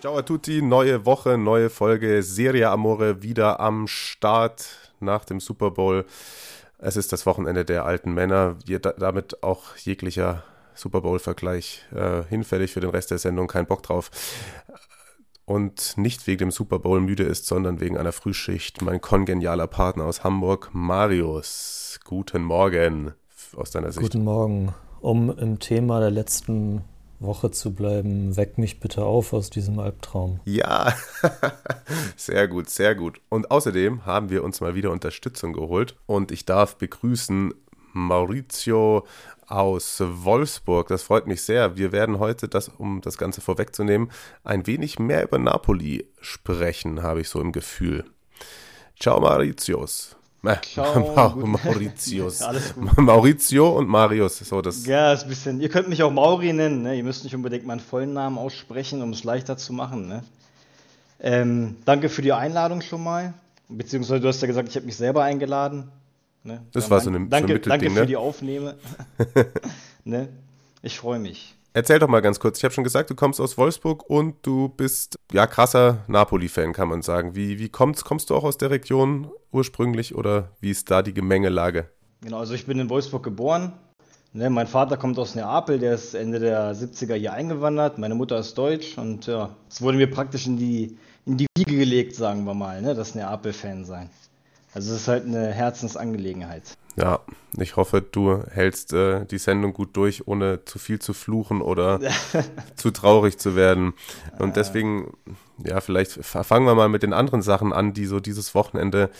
Ciao a tutti, neue Woche, neue Folge, Serie Amore wieder am Start nach dem Super Bowl. Es ist das Wochenende der alten Männer, damit auch jeglicher Super Bowl-Vergleich äh, hinfällig für den Rest der Sendung, kein Bock drauf. Und nicht wegen dem Super Bowl müde ist, sondern wegen einer Frühschicht. Mein kongenialer Partner aus Hamburg, Marius. Guten Morgen aus deiner Sicht. Guten Morgen. Um im Thema der letzten Woche zu bleiben, weck mich bitte auf aus diesem Albtraum. Ja, sehr gut, sehr gut. Und außerdem haben wir uns mal wieder Unterstützung geholt und ich darf begrüßen Maurizio aus Wolfsburg. Das freut mich sehr. Wir werden heute, das, um das Ganze vorwegzunehmen, ein wenig mehr über Napoli sprechen, habe ich so im Gefühl. Ciao Mauritius. Ciao, Mauritius. Maurizio und Marius. So, das ja, ist ein bisschen. Ihr könnt mich auch Mauri nennen. Ne? Ihr müsst nicht unbedingt meinen vollen Namen aussprechen, um es leichter zu machen. Ne? Ähm, danke für die Einladung schon mal. Beziehungsweise du hast ja gesagt, ich habe mich selber eingeladen. Ne? Das war so eine Danke, so danke für ne? die Aufnahme. ne? Ich freue mich. Erzähl doch mal ganz kurz. Ich habe schon gesagt, du kommst aus Wolfsburg und du bist ja krasser Napoli-Fan, kann man sagen. Wie, wie kommst, kommst du auch aus der Region ursprünglich oder wie ist da die Gemengelage? Genau, also ich bin in Wolfsburg geboren. Ne, mein Vater kommt aus Neapel, der ist Ende der 70er hier eingewandert. Meine Mutter ist deutsch und ja, es wurde mir praktisch in die, in die Wiege gelegt, sagen wir mal, ne, das Neapel-Fan sein. Also es ist halt eine Herzensangelegenheit. Ja, ich hoffe, du hältst äh, die Sendung gut durch, ohne zu viel zu fluchen oder zu traurig zu werden. Und deswegen, ja, vielleicht fangen wir mal mit den anderen Sachen an, die so dieses Wochenende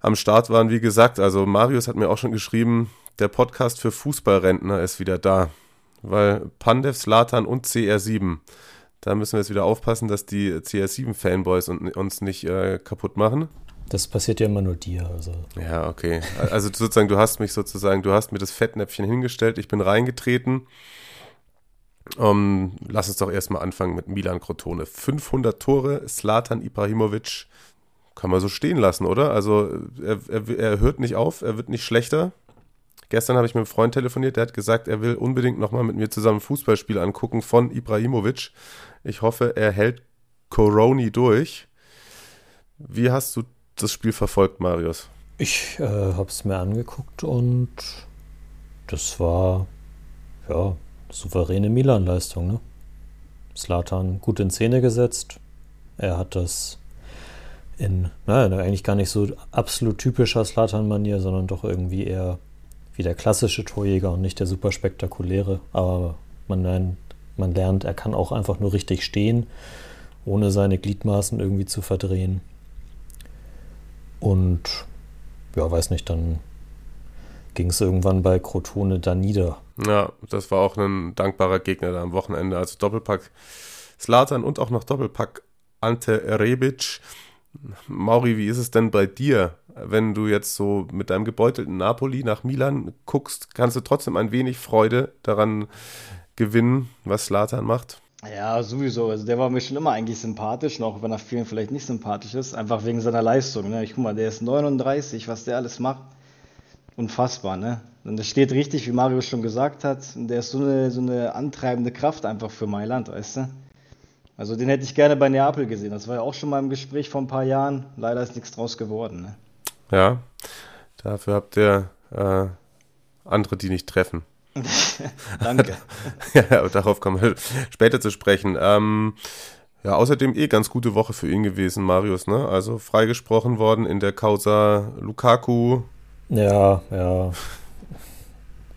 am Start waren. Wie gesagt, also Marius hat mir auch schon geschrieben, der Podcast für Fußballrentner ist wieder da. Weil Pandev, Slatan und CR7, da müssen wir jetzt wieder aufpassen, dass die CR7-Fanboys uns nicht äh, kaputt machen. Das passiert ja immer nur dir. Also. Ja, okay. Also sozusagen, du hast mich sozusagen, du hast mir das Fettnäpfchen hingestellt, ich bin reingetreten. Um, lass uns doch erstmal anfangen mit Milan Crotone. 500 Tore, Slatan Ibrahimovic, kann man so stehen lassen, oder? Also er, er, er hört nicht auf, er wird nicht schlechter. Gestern habe ich mit einem Freund telefoniert, der hat gesagt, er will unbedingt nochmal mit mir zusammen ein Fußballspiel angucken von Ibrahimovic. Ich hoffe, er hält Coroni durch. Wie hast du das Spiel verfolgt, Marius? Ich äh, habe es mir angeguckt und das war ja souveräne Milan-Leistung. Ne? Slatan gut in Szene gesetzt. Er hat das in, naja, eigentlich gar nicht so absolut typischer Slatan-Manier, sondern doch irgendwie eher wie der klassische Torjäger und nicht der super spektakuläre. Aber man, man lernt, er kann auch einfach nur richtig stehen, ohne seine Gliedmaßen irgendwie zu verdrehen. Und ja, weiß nicht, dann ging es irgendwann bei Crotone da nieder. Ja, das war auch ein dankbarer Gegner da am Wochenende. Also Doppelpack Slatan und auch noch Doppelpack Ante Rebic. Mauri, wie ist es denn bei dir, wenn du jetzt so mit deinem gebeutelten Napoli nach Milan guckst? Kannst du trotzdem ein wenig Freude daran gewinnen, was Slatan macht? Ja, sowieso. Also der war mir schon immer eigentlich sympathisch, auch wenn er vielen vielleicht nicht sympathisch ist, einfach wegen seiner Leistung. Ne? Ich guck mal, der ist 39, was der alles macht. Unfassbar, ne? Und das steht richtig, wie Mario schon gesagt hat. Der ist so eine, so eine antreibende Kraft einfach für Mailand, weißt du? Also den hätte ich gerne bei Neapel gesehen. Das war ja auch schon mal im Gespräch vor ein paar Jahren. Leider ist nichts draus geworden. Ne? Ja, dafür habt ihr äh, andere, die nicht treffen. Danke. ja, darauf kommen wir später zu sprechen. Ähm, ja, außerdem eh ganz gute Woche für ihn gewesen, Marius, ne? Also freigesprochen worden in der Causa Lukaku. Ja, ja.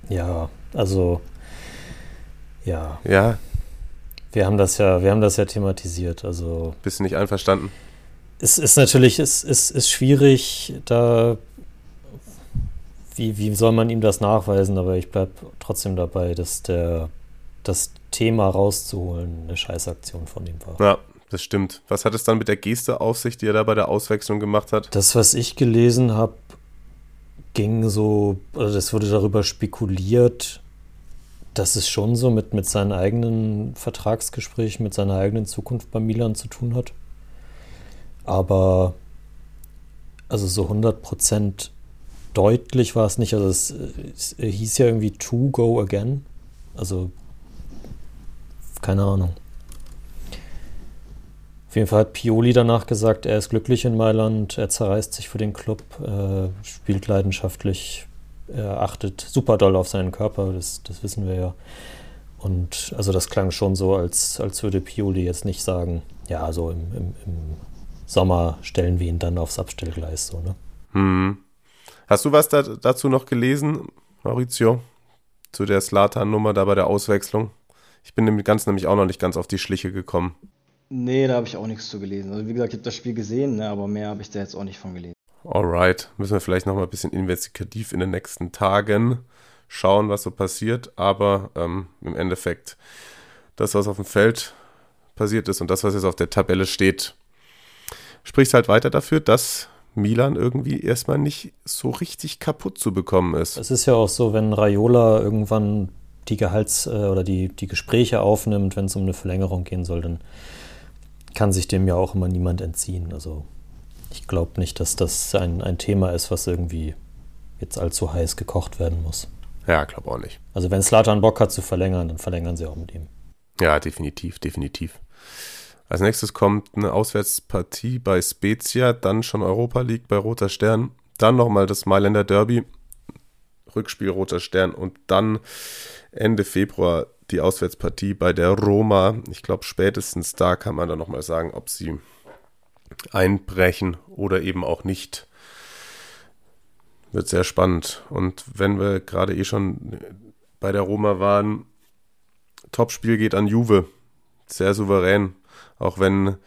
Ja, also ja. Ja. Wir haben das ja, wir haben das ja thematisiert. Also. Bist du nicht einverstanden? Es ist natürlich, es ist, ist schwierig, da wie, wie soll man ihm das nachweisen? Aber ich bleibe trotzdem dabei, dass der das Thema rauszuholen eine Scheißaktion von ihm war. Ja, das stimmt. Was hat es dann mit der Geste auf sich, die er da bei der Auswechslung gemacht hat? Das, was ich gelesen habe, ging so, also es wurde darüber spekuliert, dass es schon so mit, mit seinen eigenen Vertragsgesprächen, mit seiner eigenen Zukunft bei Milan zu tun hat. Aber also so 100% deutlich war es nicht. Also es, es hieß ja irgendwie to go again. Also keine Ahnung. Auf jeden Fall hat Pioli danach gesagt, er ist glücklich in Mailand, er zerreißt sich für den Club, äh, spielt leidenschaftlich, er achtet super doll auf seinen Körper, das, das wissen wir ja. Und also das klang schon so, als, als würde Pioli jetzt nicht sagen, ja, so im, im, im Sommer stellen wir ihn dann aufs Abstellgleis, so, ne? Hm. Hast du was da, dazu noch gelesen, Maurizio? Zu der Slatan-Nummer da bei der Auswechslung? Ich bin dem Ganzen nämlich auch noch nicht ganz auf die Schliche gekommen. Nee, da habe ich auch nichts zu gelesen. Also wie gesagt, ich habe das Spiel gesehen, ne, aber mehr habe ich da jetzt auch nicht von gelesen. Alright, müssen wir vielleicht noch mal ein bisschen investigativ in den nächsten Tagen schauen, was so passiert. Aber ähm, im Endeffekt, das, was auf dem Feld passiert ist und das, was jetzt auf der Tabelle steht, spricht halt weiter dafür, dass Milan irgendwie erstmal nicht so richtig kaputt zu bekommen ist. Es ist ja auch so, wenn Raiola irgendwann die Gehalts- äh, oder die, die Gespräche aufnimmt, wenn es um eine Verlängerung gehen soll, dann kann sich dem ja auch immer niemand entziehen. Also ich glaube nicht, dass das ein, ein Thema ist, was irgendwie jetzt allzu heiß gekocht werden muss. Ja, glaube auch nicht. Also wenn Slatan Bock hat zu verlängern, dann verlängern sie auch mit ihm. Ja, definitiv, definitiv. Als nächstes kommt eine Auswärtspartie bei Spezia, dann schon Europa League bei Roter Stern, dann nochmal das Mailänder Derby, Rückspiel Roter Stern und dann Ende Februar die Auswärtspartie bei der Roma. Ich glaube, spätestens da kann man dann nochmal sagen, ob sie einbrechen oder eben auch nicht. Wird sehr spannend. Und wenn wir gerade eh schon bei der Roma waren, Topspiel geht an Juve. Sehr souverän. Auch wenn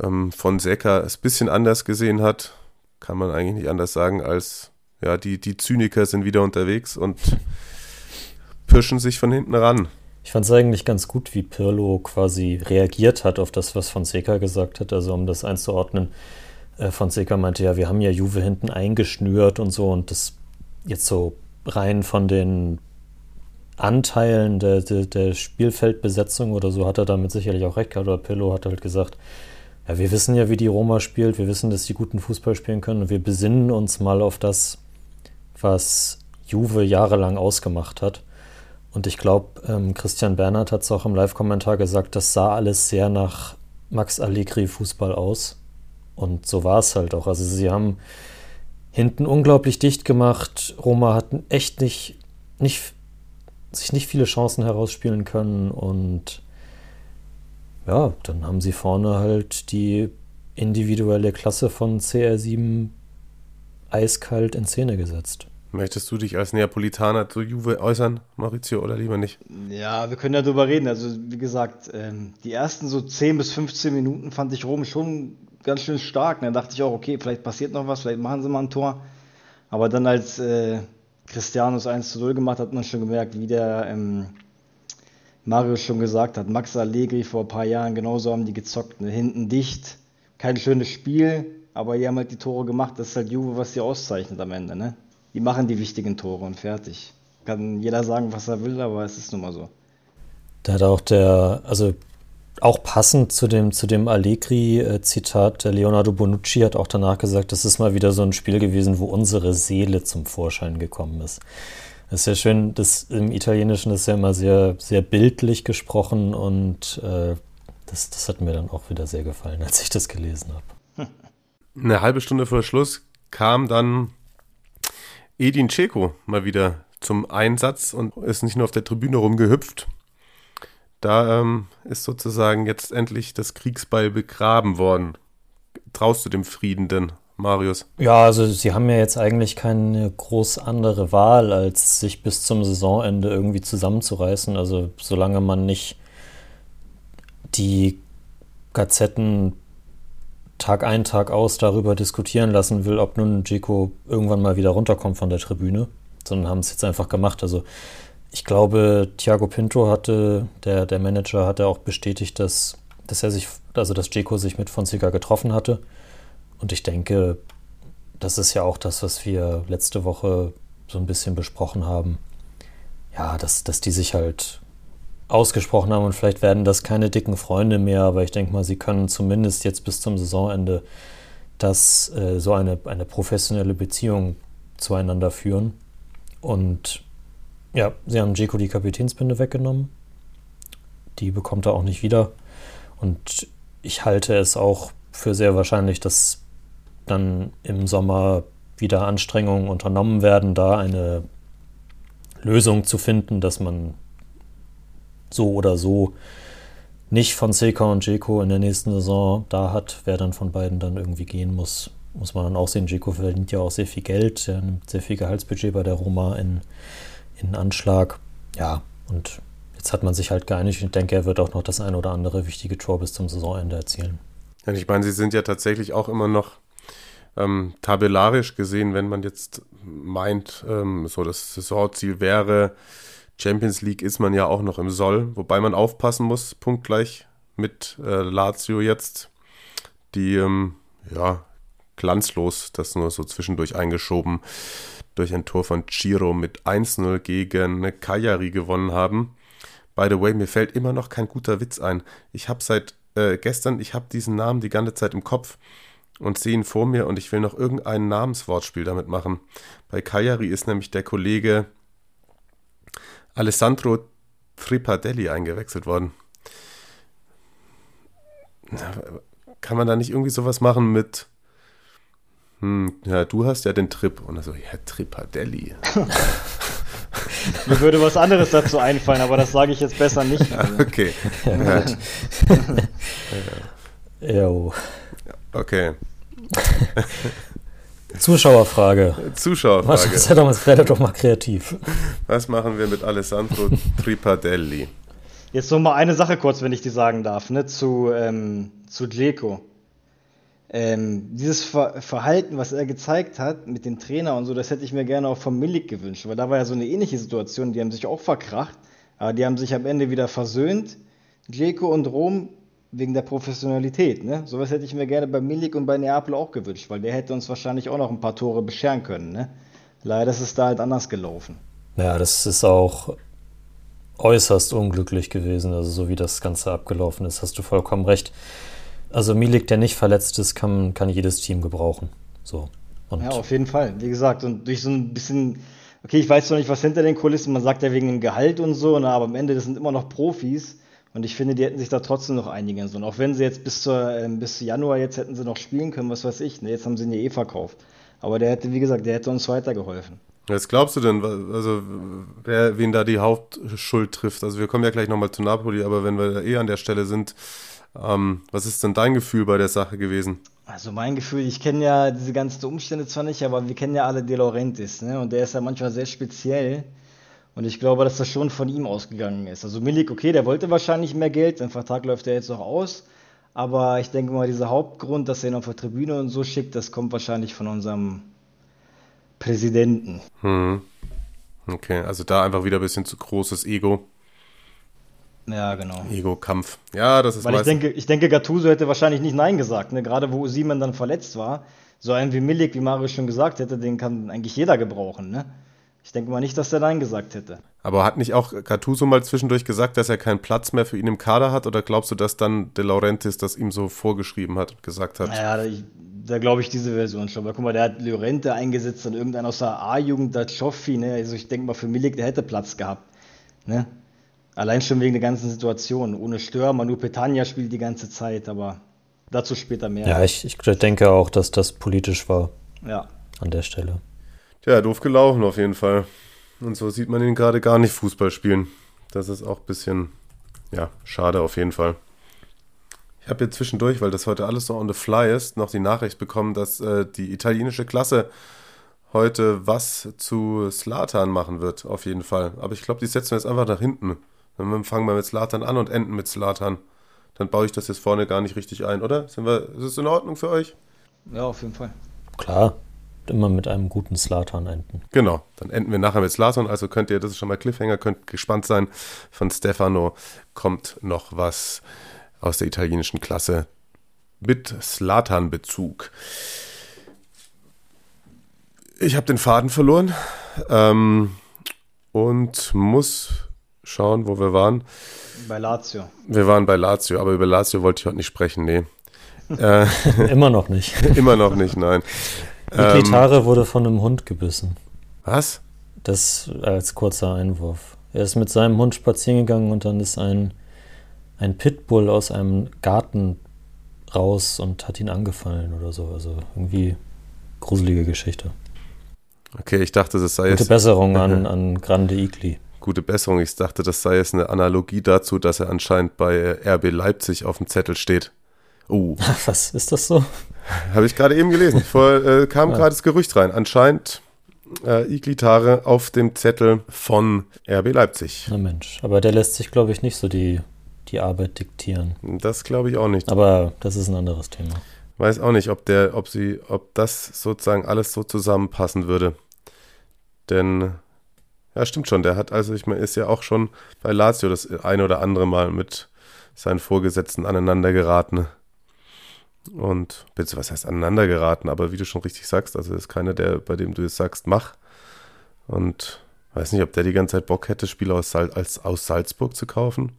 ähm, Fonseca es ein bisschen anders gesehen hat, kann man eigentlich nicht anders sagen, als ja, die, die Zyniker sind wieder unterwegs und pirschen sich von hinten ran. Ich fand es eigentlich ganz gut, wie Pirlo quasi reagiert hat auf das, was Fonseca gesagt hat. Also um das einzuordnen, äh, Fonseca meinte ja, wir haben ja Juve hinten eingeschnürt und so und das jetzt so rein von den Anteilen der, der, der, Spielfeldbesetzung oder so hat er damit sicherlich auch recht. Oder Pillow hat halt gesagt, ja, wir wissen ja, wie die Roma spielt, wir wissen, dass sie guten Fußball spielen können und wir besinnen uns mal auf das, was Juve jahrelang ausgemacht hat. Und ich glaube, ähm, Christian Bernhard hat es auch im Live-Kommentar gesagt, das sah alles sehr nach Max Allegri Fußball aus. Und so war es halt auch. Also sie haben hinten unglaublich dicht gemacht. Roma hatten echt nicht, nicht sich nicht viele Chancen herausspielen können und ja, dann haben sie vorne halt die individuelle Klasse von CR7 eiskalt in Szene gesetzt. Möchtest du dich als Neapolitaner zu Juve äußern, Maurizio, oder lieber nicht? Ja, wir können ja drüber reden. Also, wie gesagt, ähm, die ersten so 10 bis 15 Minuten fand ich Rom schon ganz schön stark. Da dachte ich auch, okay, vielleicht passiert noch was, vielleicht machen sie mal ein Tor. Aber dann, als äh, Cristianos 1 zu 0 gemacht, hat man schon gemerkt, wie der ähm, Mario schon gesagt hat. Max Allegri vor ein paar Jahren, genauso haben die gezockt. Ne? Hinten dicht, kein schönes Spiel, aber die haben halt die Tore gemacht. Das ist halt Juve, was sie auszeichnet am Ende. Ne? Die machen die wichtigen Tore und fertig. Kann jeder sagen, was er will, aber es ist nun mal so. Da hat auch der, also auch passend zu dem, zu dem Allegri-Zitat, der Leonardo Bonucci hat auch danach gesagt, das ist mal wieder so ein Spiel gewesen, wo unsere Seele zum Vorschein gekommen ist. Das ist ja schön, das im Italienischen ist ja immer sehr, sehr bildlich gesprochen und äh, das, das hat mir dann auch wieder sehr gefallen, als ich das gelesen habe. Eine halbe Stunde vor Schluss kam dann Edin Dzeko mal wieder zum Einsatz und ist nicht nur auf der Tribüne rumgehüpft, da ähm, ist sozusagen jetzt endlich das Kriegsbeil begraben worden. Traust du dem Frieden denn, Marius? Ja, also sie haben ja jetzt eigentlich keine groß andere Wahl, als sich bis zum Saisonende irgendwie zusammenzureißen. Also solange man nicht die Gazetten Tag ein, Tag aus darüber diskutieren lassen will, ob nun Jeko irgendwann mal wieder runterkommt von der Tribüne, sondern haben es jetzt einfach gemacht. Also ich glaube, Thiago Pinto hatte, der, der Manager hatte auch bestätigt, dass, dass er sich also dass Dzeko sich mit Fonseca getroffen hatte. Und ich denke, das ist ja auch das, was wir letzte Woche so ein bisschen besprochen haben. Ja, dass, dass die sich halt ausgesprochen haben und vielleicht werden das keine dicken Freunde mehr, aber ich denke mal, sie können zumindest jetzt bis zum Saisonende das äh, so eine, eine professionelle Beziehung zueinander führen. Und ja, sie haben Jeko die Kapitänsbinde weggenommen. Die bekommt er auch nicht wieder. Und ich halte es auch für sehr wahrscheinlich, dass dann im Sommer wieder Anstrengungen unternommen werden, da eine Lösung zu finden, dass man so oder so nicht von Seka und Jeko in der nächsten Saison da hat, wer dann von beiden dann irgendwie gehen muss, muss man dann auch sehen. Jeko verdient ja auch sehr viel Geld, er nimmt sehr viel Gehaltsbudget bei der Roma in, in Anschlag. Ja, und jetzt hat man sich halt geeinigt ich denke, er wird auch noch das ein oder andere wichtige Tor bis zum Saisonende erzielen. Ja, ich meine, sie sind ja tatsächlich auch immer noch ähm, tabellarisch gesehen, wenn man jetzt meint, ähm, so das Saisonziel wäre, Champions League ist man ja auch noch im Soll, wobei man aufpassen muss, punktgleich mit äh, Lazio jetzt, die ähm, ja glanzlos, das nur so zwischendurch eingeschoben, durch ein Tor von Chiro mit 1-0 gegen Cagliari gewonnen haben. By the way, mir fällt immer noch kein guter Witz ein. Ich habe seit äh, gestern, ich habe diesen Namen die ganze Zeit im Kopf und sehe ihn vor mir und ich will noch irgendein Namenswortspiel damit machen. Bei Cagliari ist nämlich der Kollege Alessandro Tripadelli eingewechselt worden. Kann man da nicht irgendwie sowas machen mit, hm, ja, du hast ja den Trip. Und er so, ja, Tripadelli. Mir würde was anderes dazu einfallen, aber das sage ich jetzt besser nicht. okay. Ja. Jo. Okay. Zuschauerfrage. Zuschauerfrage. Was, sei doch mal, werde doch mal kreativ. Was machen wir mit Alessandro Tripadelli? Jetzt noch mal eine Sache kurz, wenn ich die sagen darf, ne, zu, ähm, zu Dzeko. Ähm, dieses Ver Verhalten, was er gezeigt hat mit dem Trainer und so, das hätte ich mir gerne auch von Milik gewünscht, weil da war ja so eine ähnliche Situation, die haben sich auch verkracht, aber die haben sich am Ende wieder versöhnt. Dzeko und Rom wegen der Professionalität. Ne? Sowas hätte ich mir gerne bei Milik und bei Neapel auch gewünscht, weil der hätte uns wahrscheinlich auch noch ein paar Tore bescheren können. Ne? Leider ist es da halt anders gelaufen. Ja, das ist auch äußerst unglücklich gewesen. Also so wie das Ganze abgelaufen ist, hast du vollkommen recht. Also Milik, der nicht verletzt ist, kann, kann jedes Team gebrauchen. So. Und ja, auf jeden Fall. Wie gesagt, und durch so ein bisschen, okay, ich weiß zwar nicht, was hinter den Kulissen, man sagt ja wegen dem Gehalt und so, na, aber am Ende, das sind immer noch Profis und ich finde, die hätten sich da trotzdem noch einigen sollen. Auch wenn sie jetzt bis, zur, äh, bis Januar jetzt hätten sie noch spielen können, was weiß ich. Ne, jetzt haben sie ihn ja eh verkauft. Aber der hätte, wie gesagt, der hätte uns weitergeholfen. Was glaubst du denn, also wer, wen da die Hauptschuld trifft? Also wir kommen ja gleich nochmal zu Napoli, aber wenn wir eh an der Stelle sind, ähm, was ist denn dein Gefühl bei der Sache gewesen? Also mein Gefühl, ich kenne ja diese ganzen Umstände zwar nicht, aber wir kennen ja alle De Laurentiis, ne? Und der ist ja manchmal sehr speziell. Und ich glaube, dass das schon von ihm ausgegangen ist. Also Milik, okay, der wollte wahrscheinlich mehr Geld, sein Vertrag läuft ja jetzt noch aus. Aber ich denke mal, dieser Hauptgrund, dass er ihn auf der Tribüne und so schickt, das kommt wahrscheinlich von unserem Präsidenten. Hm. Okay, also da einfach wieder ein bisschen zu großes Ego. Ja, genau. Ego-Kampf. Ja, das ist Weil ich denke, ich denke, Gattuso hätte wahrscheinlich nicht Nein gesagt, ne? gerade wo Simon dann verletzt war. So einen wie Milik, wie Mario schon gesagt hätte, den kann eigentlich jeder gebrauchen. Ne? Ich denke mal nicht, dass der Nein gesagt hätte. Aber hat nicht auch Gattuso mal zwischendurch gesagt, dass er keinen Platz mehr für ihn im Kader hat? Oder glaubst du, dass dann De Laurentiis das ihm so vorgeschrieben hat und gesagt hat? Ja, da, da glaube ich diese Version schon. Weil guck mal, der hat Llorente eingesetzt und irgendeiner aus der A-Jugend, der Cioffi, ne? Also ich denke mal, für Milik, der hätte Platz gehabt. Ne? Allein schon wegen der ganzen Situation. Ohne Stör, Manu Petagna spielt die ganze Zeit, aber dazu später mehr. Ja, ich, ich denke auch, dass das politisch war. Ja. An der Stelle. Ja, doof gelaufen auf jeden Fall. Und so sieht man ihn gerade gar nicht Fußball spielen. Das ist auch ein bisschen, ja, schade auf jeden Fall. Ich habe jetzt zwischendurch, weil das heute alles so on the fly ist, noch die Nachricht bekommen, dass äh, die italienische Klasse heute was zu Slatan machen wird, auf jeden Fall. Aber ich glaube, die setzen wir jetzt einfach nach hinten. Dann fangen wir mit Slatan an und enden mit Slatan. Dann baue ich das jetzt vorne gar nicht richtig ein, oder? Sind wir, ist es in Ordnung für euch? Ja, auf jeden Fall. Klar immer mit einem guten Slatan enden. Genau, dann enden wir nachher mit Slatan. Also könnt ihr, das ist schon mal Cliffhanger, könnt gespannt sein. Von Stefano kommt noch was. aus der italienischen Klasse mit Slatan-Bezug. Ich habe den Faden verloren ähm, und muss schauen, wo wir waren. Bei Lazio. Wir waren bei Lazio, aber über Lazio wollte ich heute nicht sprechen, nee. Äh, Immer noch nicht. immer noch nicht, nein. Ähm, Iglitare wurde von einem Hund gebissen. was? Das als kurzer Einwurf. Er ist mit seinem Hund spazieren gegangen und dann ist ein, ein Pitbull aus einem Garten raus und hat ihn angefallen oder so. Also irgendwie gruselige Geschichte. Okay, ich dachte, das sei Gute jetzt Besserung an, an Grande Igli. Gute Besserung. Ich dachte, das sei jetzt eine Analogie dazu, dass er anscheinend bei RB Leipzig auf dem Zettel steht. Oh, Was ist das so? habe ich gerade eben gelesen. Vor, äh, kam Ja. gerade das Gerücht rein. Anscheinend äh, Iglitare auf dem Zettel von RB Leipzig. Na Mensch, aber der lässt sich, glaube ich, nicht so die, die Arbeit diktieren. Das glaube ich auch nicht. Aber das ist ein anderes Thema. Weiß auch nicht, ob der, ob sie, ob das sozusagen alles so zusammenpassen würde. Denn, ja, stimmt schon, der hat also, ich meine, ist ja auch schon bei Lazio das eine oder andere Mal mit seinen Vorgesetzten aneinander geraten. Und, bitte, was heißt aneinander geraten? Aber wie du schon richtig sagst, also ist keiner, der, bei dem du es sagst, mach. Und weiß nicht, ob der die ganze Zeit Bock hätte, Spieler aus, Sal als, aus Salzburg zu kaufen.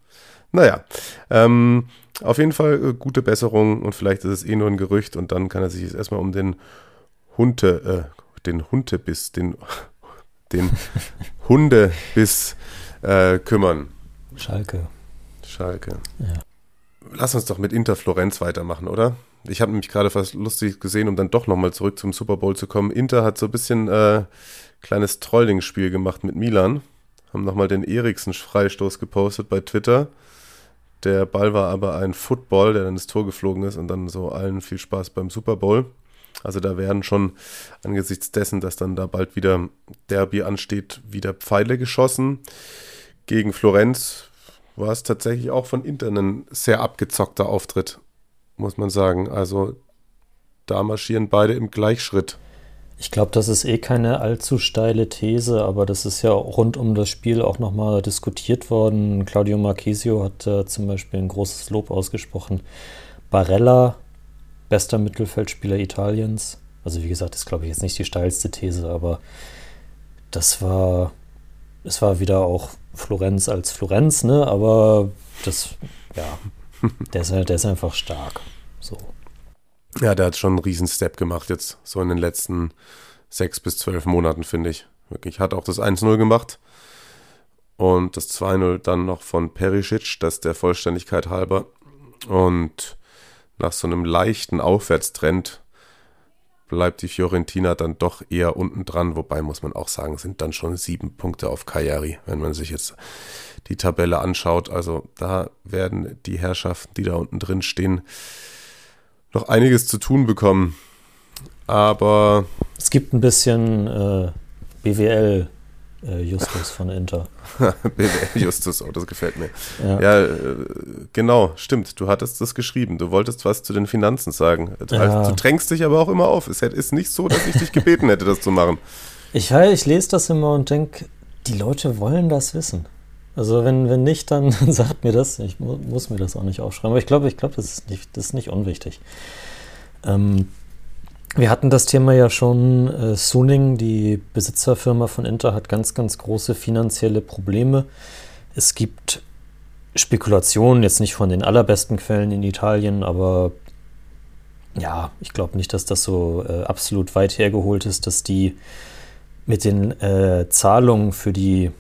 Naja, ähm, auf jeden Fall äh, gute Besserung und vielleicht ist es eh nur ein Gerücht und dann kann er sich jetzt erstmal um den Hunde, äh, den Hundebiss, den, den Hundebiss äh, kümmern. Schalke. Schalke. Ja. Lass uns doch mit Inter Florenz weitermachen, oder? Ich habe nämlich gerade fast lustig gesehen, um dann doch nochmal zurück zum Super Bowl zu kommen. Inter hat so ein bisschen äh, kleines Trolling-Spiel gemacht mit Milan. Haben nochmal den Eriksen-Freistoß gepostet bei Twitter. Der Ball war aber ein Football, der dann ins Tor geflogen ist und dann so allen viel Spaß beim Super Bowl. Also da werden schon angesichts dessen, dass dann da bald wieder Derby ansteht, wieder Pfeile geschossen. Gegen Florenz war es tatsächlich auch von Inter ein sehr abgezockter Auftritt, muss man sagen. Also da marschieren beide im Gleichschritt. Ich glaube, das ist eh keine allzu steile These, aber das ist ja rund um das Spiel auch nochmal diskutiert worden. Claudio Marchesio hat äh, zum Beispiel ein großes Lob ausgesprochen. Barella, bester Mittelfeldspieler Italiens. Also wie gesagt, das glaube ich jetzt nicht die steilste These, aber das war, es war wieder auch Florenz als Florenz, ne? Aber das, ja, der ist, der ist einfach stark. So. Ja, der hat schon einen riesen Step gemacht jetzt, so in den letzten sechs bis zwölf Monaten, finde ich. Wirklich, hat auch das 1-0 gemacht und das 2-0 dann noch von Perisic, das der Vollständigkeit halber. Und nach so einem leichten Aufwärtstrend bleibt die Fiorentina dann doch eher unten dran, wobei muss man auch sagen, sind dann schon sieben Punkte auf Cagliari, wenn man sich jetzt die Tabelle anschaut. Also da werden die Herrschaften, die da unten drin stehen, noch einiges zu tun bekommen. Aber Es gibt ein bisschen äh, BWL äh, Justus von Inter. BWL Justus, oh, das gefällt mir. Ja. Ja, äh, genau, stimmt. Du hattest das geschrieben. Du wolltest was zu den Finanzen sagen. Also, Ja. Du drängst dich aber auch immer auf. Es ist nicht so, dass ich dich gebeten hätte, das zu machen. Ich, ich lese das immer und denke, die Leute wollen das wissen. Also wenn, wenn nicht, dann sagt mir das. Ich mu muss mir das auch nicht aufschreiben. Aber ich glaube, ich glaube, das ist nicht, das ist nicht unwichtig. Ähm, wir hatten das Thema ja schon. Äh, Suning, die Besitzerfirma von Inter, hat ganz, ganz große finanzielle Probleme. Es gibt Spekulationen, jetzt nicht von den allerbesten Quellen in Italien, aber ja, ich glaube nicht, dass das so äh, absolut weit hergeholt ist, dass die mit den äh, Zahlungen für die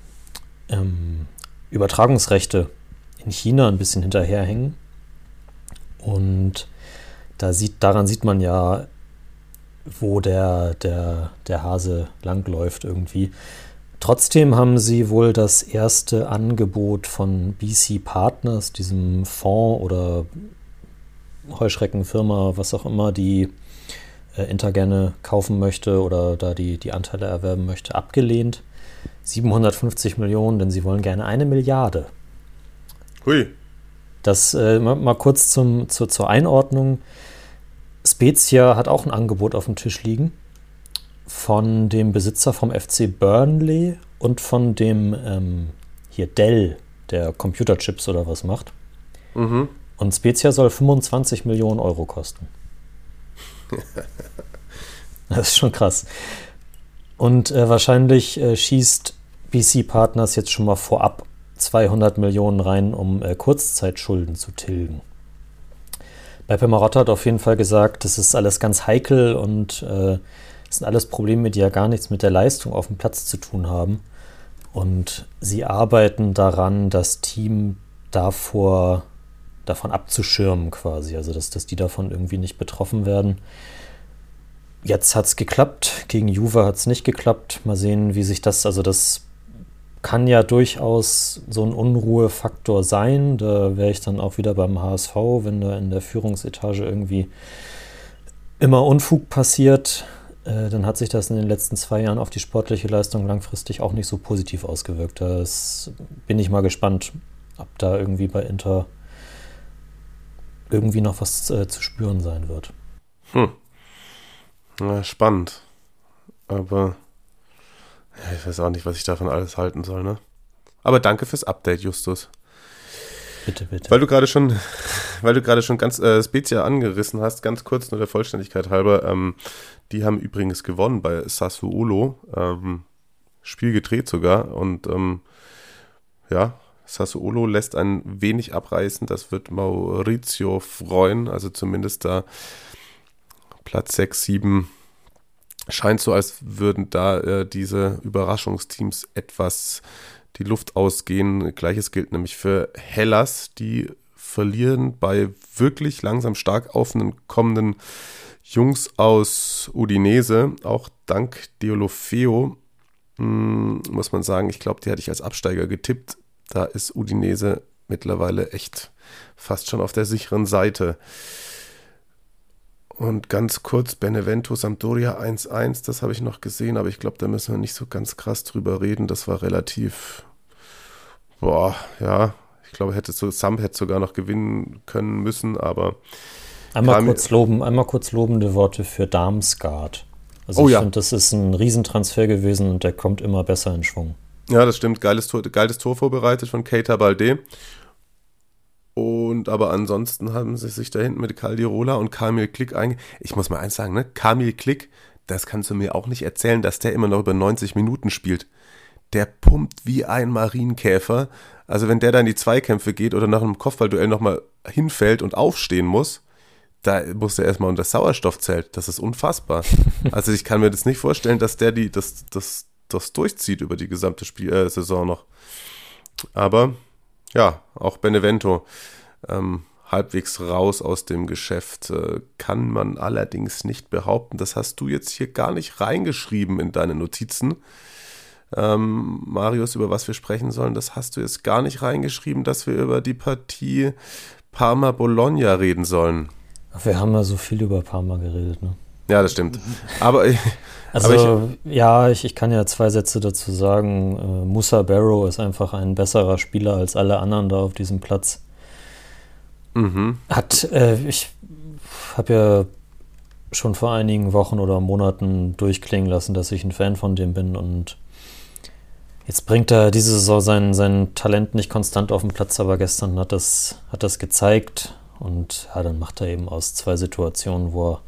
ähm, Übertragungsrechte in China ein bisschen hinterherhängen. Und da sieht, daran sieht man ja, wo der, der, der Hase langläuft irgendwie. Trotzdem haben sie wohl das erste Angebot von BC Partners, diesem Fonds oder Heuschreckenfirma, was auch immer, die äh, Inter gerne kaufen möchte oder da die, die Anteile erwerben möchte, abgelehnt. 750 Millionen, denn sie wollen gerne eine Milliarde. Hui. Das äh, mal, mal kurz zum, zur, zur Einordnung. Spezia hat auch ein Angebot auf dem Tisch liegen von dem Besitzer vom FC Burnley und von dem ähm, hier Dell, der Computerchips oder was macht. Mhm. Und Spezia soll 25 Millionen Euro kosten. das ist schon krass. Und äh, wahrscheinlich äh, schießt BC Partners jetzt schon mal vorab 200 Millionen rein, um äh, Kurzzeitschulden zu tilgen. Beppe Marotta hat auf jeden Fall gesagt, das ist alles ganz heikel und äh, sind alles Probleme, die ja gar nichts mit der Leistung auf dem Platz zu tun haben. Und sie arbeiten daran, das Team davor, davon abzuschirmen quasi, also dass, dass die davon irgendwie nicht betroffen werden. Jetzt hat es geklappt, gegen Juve hat es nicht geklappt. Mal sehen, wie sich das, also das kann ja durchaus so ein Unruhefaktor sein. Da wäre ich dann auch wieder beim HSV, wenn da in der Führungsetage irgendwie immer Unfug passiert, äh, dann hat sich das in den letzten zwei Jahren auf die sportliche Leistung langfristig auch nicht so positiv ausgewirkt. Das bin ich mal gespannt, ob da irgendwie bei Inter irgendwie noch was äh, zu spüren sein wird. Hm. Na, spannend. Aber ja, ich weiß auch nicht, was ich davon alles halten soll, ne? Aber danke fürs Update, Justus. Bitte, bitte. Weil du gerade schon, weil du gerade schon ganz äh, Spezia angerissen hast, ganz kurz nur der Vollständigkeit halber, ähm, die haben übrigens gewonnen bei Sassuolo, ähm, Spiel gedreht sogar und ähm, ja, Sassuolo lässt ein wenig abreißen, das wird Maurizio freuen, also zumindest da Platz 6, 7 scheint so, als würden da äh, diese Überraschungsteams etwas die Luft ausgehen. Gleiches gilt nämlich für Hellas, die verlieren bei wirklich langsam stark aufkommenden Jungs aus Udinese, auch dank Deolofeo, hm, muss man sagen, ich glaube, die hatte ich als Absteiger getippt. Da ist Udinese mittlerweile echt fast schon auf der sicheren Seite. Und ganz kurz, Benevento Sampdoria 1-1, das habe ich noch gesehen, aber ich glaube, da müssen wir nicht so ganz krass drüber reden. Das war relativ, boah, ja, ich glaube, hätte so, Samp hätte sogar noch gewinnen können müssen, aber. Einmal kurz, loben, einmal kurz lobende Worte für Darmsgard. Also Oh ich ja. finde, das ist ein Riesentransfer gewesen und der kommt immer besser in Schwung. Ja, das stimmt. Geiles Tor, geiles Tor vorbereitet von Keita Balde. Und aber ansonsten haben sie sich da hinten mit Caldirola und Kamil Klick einge... Ich muss mal eins sagen, ne? Kamil Klick, das kannst du mir auch nicht erzählen, dass der immer noch über 90 Minuten spielt. Der pumpt wie ein Marienkäfer. Also wenn der da in die Zweikämpfe geht oder nach einem Kopfballduell nochmal hinfällt und aufstehen muss, da muss er erstmal unter das Sauerstoffzelt. Das ist unfassbar. also ich kann mir das nicht vorstellen, dass der die, das, das, das durchzieht über die gesamte Spiel äh, Saison noch. Aber ja, auch Benevento ähm, halbwegs raus aus dem Geschäft äh, kann man allerdings nicht behaupten. Das hast du jetzt hier gar nicht reingeschrieben in deine Notizen. Ähm, Marius, über was wir sprechen sollen, das hast du jetzt gar nicht reingeschrieben, dass wir über die Partie Parma-Bologna reden sollen. Wir haben ja so viel über Parma geredet, ne? Ja, das stimmt. Aber, ich- Also aber ja, ich, ich kann ja zwei Sätze dazu sagen. Äh, Musa Barrow ist einfach ein besserer Spieler als alle anderen da auf diesem Platz. ich, mhm. Hat, äh, ich habe ja schon vor einigen Wochen oder Monaten durchklingen lassen, dass ich ein Fan von dem bin und jetzt bringt er diese Saison sein, sein Talent nicht konstant auf den Platz, aber gestern hat das, hat das gezeigt und ja, dann macht er eben aus zwei Situationen, wo er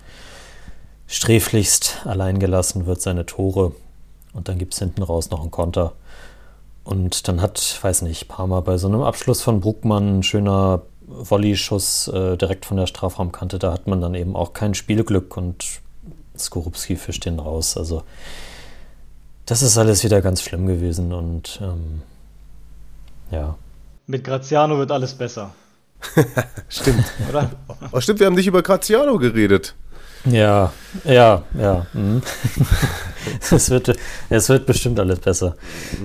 sträflichst allein gelassen wird, seine Tore und dann gibt es hinten raus noch einen Konter. Und dann hat, weiß nicht, Parma bei so einem Abschluss von Bruckmann, ein schöner Volley-Schuss äh, direkt von der Strafraumkante, da hat man dann eben auch kein Spielglück und Skorupski fischt den raus. Also das ist alles wieder ganz schlimm gewesen und ähm, ja. Mit Graziano wird alles besser, Stimmt. oder? Oh, stimmt, wir haben nicht über Graziano geredet. Ja, ja, ja. mhm. es, wird, es wird bestimmt alles besser.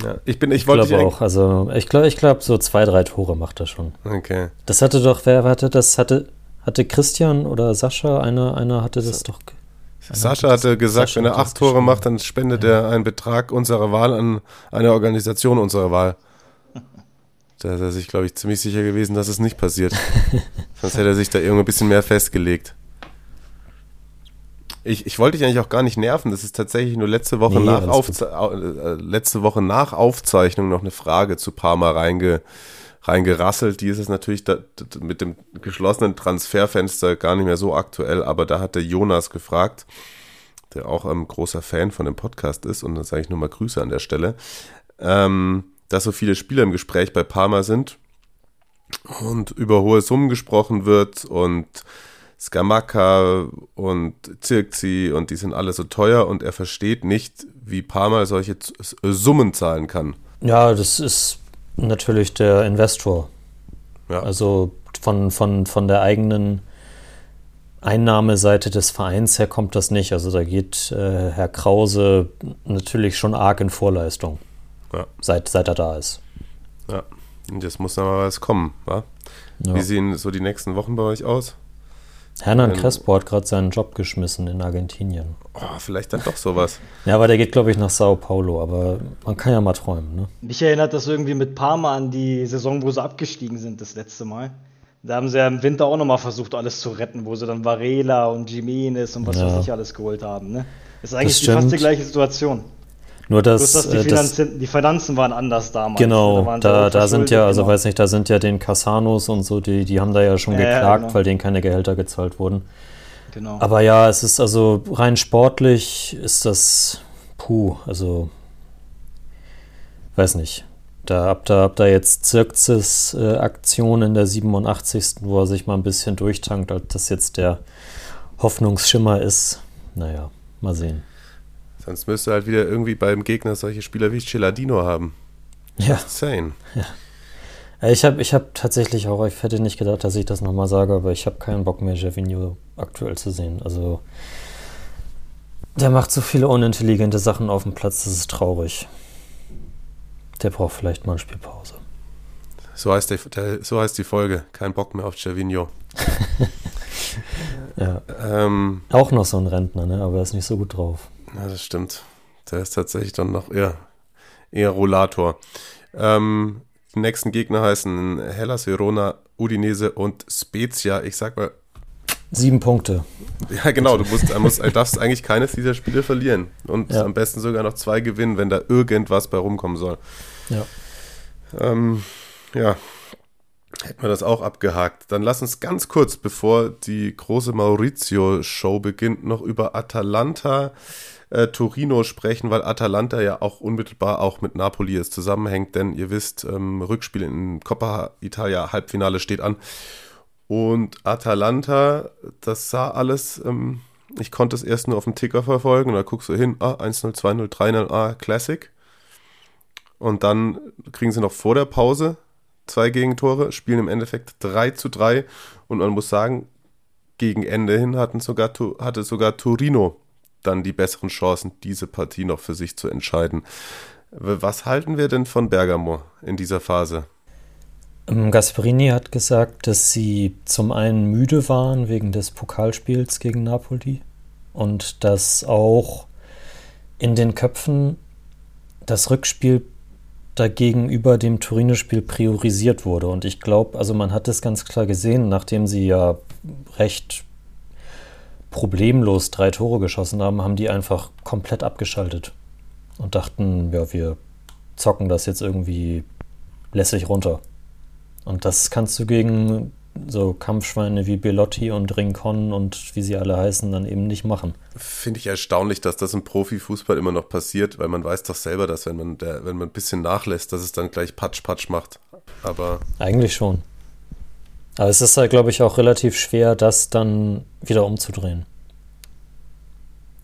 Ja, ich bin, ich Ich wollte glaube auch. Also ich glaube, ich glaub, so zwei, drei Tore macht er schon. Okay. Das hatte doch, wer hatte das? Hatte, hatte Christian oder Sascha? Einer, einer hatte das doch. ge- einer Sascha das- hatte gesagt, Sascha wenn er das acht Tore macht, dann spendet er einen Betrag unserer Wahl an eine Organisation unserer Wahl. Da ist er sich, glaube ich, ziemlich sicher gewesen, dass es nicht passiert. Sonst hätte er sich da irgendwie ein bisschen mehr festgelegt. Ich, ich wollte dich eigentlich auch gar nicht nerven. Das ist tatsächlich nur letzte Woche, Nee, nach, Aufze äh, letzte Woche nach Aufzeichnung noch eine Frage zu Parma reinge reingerasselt. Die ist es natürlich da, mit dem geschlossenen Transferfenster gar nicht mehr so aktuell, aber da hat der Jonas gefragt, der auch ein großer Fan von dem Podcast ist, und dann sage ich nur mal Grüße an der Stelle, ähm, dass so viele Spieler im Gespräch bei Parma sind und über hohe Summen gesprochen wird und Skamaka und Zirkzi und die sind alle so teuer und er versteht nicht, wie Parma solche Summen zahlen kann. Ja, das ist natürlich der Investor. Ja. Also von, von, von der eigenen Einnahmeseite des Vereins her kommt das nicht. Also da geht äh, Herr Krause natürlich schon arg in Vorleistung, ja. seit, seit er da ist. Ja, und jetzt muss noch mal was kommen, wa? Ja. Wie sehen so die nächsten Wochen bei euch aus? Hernan ähm, Crespo hat gerade seinen Job geschmissen in Argentinien. Oh, vielleicht dann doch sowas. ja, aber der geht, glaube ich, nach Sao Paulo. Aber man kann ja mal träumen. Ne? Mich erinnert das irgendwie mit Parma an die Saison, wo sie abgestiegen sind, das letzte Mal. Da haben sie ja im Winter auch nochmal versucht, alles zu retten, wo sie dann Varela und Jimenez und was ja. weiß ich alles geholt haben. Ne? Das ist eigentlich fast die gleiche Situation. Nur dass, dass die, äh, Finanzen, die, Finanzen waren anders damals. Genau, da, da, da sind ja, also genau. weiß nicht, da sind ja den Casanos und so, die, die haben da ja schon ja, geklagt, genau. weil denen keine Gehälter gezahlt wurden. Genau. Aber ja, es ist also rein sportlich ist das puh, also weiß nicht. Da habt ihr, habt ihr jetzt Zirkzis äh, Aktion in der 87. wo er sich mal ein bisschen durchtankt, ob das jetzt der Hoffnungsschimmer ist. Naja, mal sehen. Sonst müsste halt wieder irgendwie beim Gegner solche Spieler wie Celadino haben. Ja. Insane. Ja. Ich habe ich hab tatsächlich auch, ich hätte nicht gedacht, dass ich das nochmal sage, aber ich habe keinen Bock mehr, Gervinho aktuell zu sehen. Also, der macht so viele unintelligente Sachen auf dem Platz, das ist traurig. Der braucht vielleicht mal eine Spielpause. So heißt, der, der, so heißt die Folge. Kein Bock mehr auf Gervinho. ja. Ähm, auch noch so ein Rentner, ne? aber er ist nicht so gut drauf. Ja, das stimmt. Der ist tatsächlich dann noch eher, eher Rollator. Ähm, die nächsten Gegner heißen Hellas Verona, Udinese und Spezia. Ich sag mal. Sieben Punkte. Ja, genau. Du musst, musst, darfst eigentlich keines dieser Spiele verlieren. Und ja. am besten sogar noch zwei gewinnen, wenn da irgendwas bei rumkommen soll. Ja. Ähm, ja. Hätten wir das auch abgehakt. Dann lass uns ganz kurz, bevor die große Maurizio-Show beginnt, noch über Atalanta äh, Torino sprechen, weil Atalanta ja auch unmittelbar auch mit Napoli es zusammenhängt, denn ihr wisst, ähm, Rückspiel in Coppa Italia Halbfinale steht an. Und Atalanta, das sah alles, ähm, ich konnte es erst nur auf dem Ticker verfolgen und da guckst du hin, ah, 1-0, 2-0, 3-0, ah, Classic. Und dann kriegen sie noch vor der Pause zwei Gegentore, spielen im Endeffekt 3 zu 3 und man muss sagen, gegen Ende hin hatten sogar, hatte sogar Torino dann die besseren Chancen, diese Partie noch für sich zu entscheiden. Was halten wir denn von Bergamo in dieser Phase? Ähm, Gasperini hat gesagt, dass sie zum einen müde waren wegen des Pokalspiels gegen Napoli und dass auch in den Köpfen das Rückspiel dagegen über dem Torino-Spiel priorisiert wurde. Und ich glaube, also man hat es ganz klar gesehen, nachdem sie ja recht problemlos drei Tore geschossen haben, haben die einfach komplett abgeschaltet und dachten, ja, wir zocken das jetzt irgendwie lässig runter. Und das kannst du gegen so Kampfschweine wie Belotti und Rincon und wie sie alle heißen, dann eben nicht machen. Finde ich erstaunlich, dass das im Profifußball immer noch passiert, weil man weiß doch selber, dass wenn man, der, wenn man ein bisschen nachlässt, dass es dann gleich Patsch-Patsch macht. Aber. Eigentlich schon. Aber es ist halt, glaube ich, auch relativ schwer, das dann wieder umzudrehen.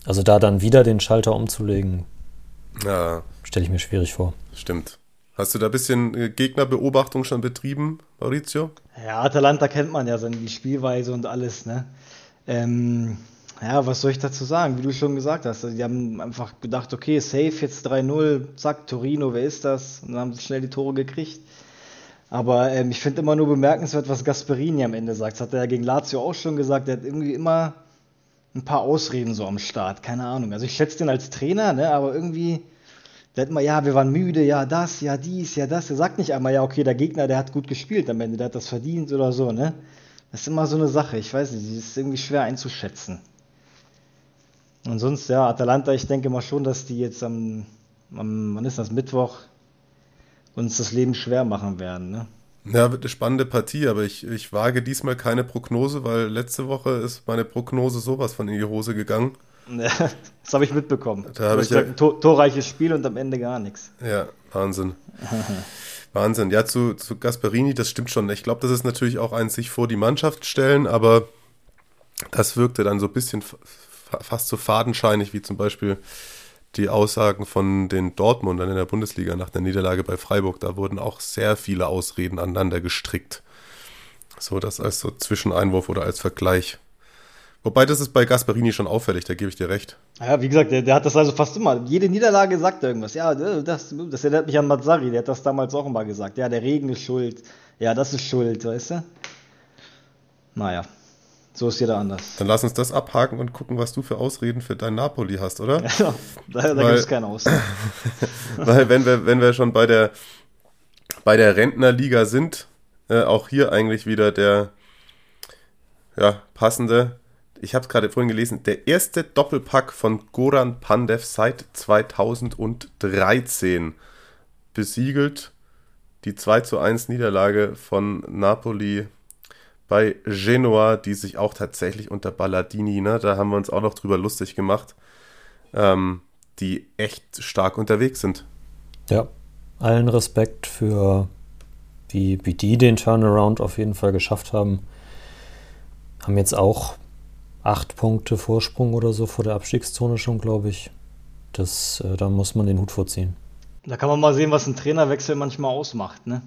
Also da dann wieder den Schalter umzulegen, ja. stelle ich mir schwierig vor. Stimmt. Hast du da ein bisschen äh, Gegnerbeobachtung schon betrieben, Maurizio? Ja, Atalanta kennt man ja, so die Spielweise und alles, ne? Ähm, ja, was soll ich dazu sagen? Wie du schon gesagt hast, also die haben einfach gedacht, okay, safe, jetzt 3-0, zack, Torino, wer ist das? Und dann haben sie schnell die Tore gekriegt. Aber ähm, ich finde immer nur bemerkenswert, was Gasperini am Ende sagt. Das hat er ja gegen Lazio auch schon gesagt. Er hat irgendwie immer ein paar Ausreden so am Start. Keine Ahnung. Also ich schätze den als Trainer, ne? aber irgendwie, der hat immer, ja, wir waren müde, ja, das, ja, dies, ja, das. Er sagt nicht einmal, ja, okay, der Gegner, der hat gut gespielt am Ende, der hat das verdient oder so, ne? Das ist immer so eine Sache. Ich weiß nicht, die ist irgendwie schwer einzuschätzen. Und sonst, ja, Atalanta, ich denke mal schon, dass die jetzt am, am wann ist das, Mittwoch, uns das Leben schwer machen werden. Ne? Ja, wird eine spannende Partie, aber ich, ich wage diesmal keine Prognose, weil letzte Woche ist meine Prognose sowas von in die Hose gegangen. das habe ich mitbekommen. Da habe ich ja, ein tor torreiches Spiel und am Ende gar nichts. Ja, Wahnsinn. Wahnsinn. Ja, zu, zu Gasperini, das stimmt schon. Ich glaube, das ist natürlich auch ein sich vor die Mannschaft stellen, aber das wirkte dann so ein bisschen fast so fadenscheinig, wie zum Beispiel die Aussagen von den Dortmundern in der Bundesliga nach der Niederlage bei Freiburg. Da wurden auch sehr viele Ausreden aneinander gestrickt. So, das als so Zwischeneinwurf oder als Vergleich. Wobei, das ist bei Gasperini schon auffällig, da gebe ich dir recht. Ja, wie gesagt, der, der, hat das also fast immer. Jede Niederlage sagt irgendwas. Ja, das, das erinnert mich an Mazzari, der hat das damals auch immer gesagt. Ja, der Regen ist schuld. Ja, das ist schuld, weißt du? Naja, so ist jeder anders. Dann lass uns das abhaken und gucken, was du für Ausreden für dein Napoli hast, oder? Ja, da, da gibt es keine Ausreden. weil, wenn wir, wenn wir schon bei der, bei der Rentnerliga sind, äh, auch hier eigentlich wieder der ja, passende ich habe es gerade vorhin gelesen, der erste Doppelpack von Goran Pandev seit 2013 besiegelt die 2 zu 1 Niederlage von Napoli bei Genoa, die sich auch tatsächlich unter Balladini, ne, da haben wir uns auch noch drüber lustig gemacht, ähm, die echt stark unterwegs sind. Ja, allen Respekt für wie, wie die den Turnaround auf jeden Fall geschafft haben. Haben jetzt auch acht Punkte Vorsprung oder so vor der Abstiegszone schon, glaube ich. Das, äh, da muss man den Hut vorziehen. Da kann man mal sehen, was ein Trainerwechsel manchmal ausmacht, ne?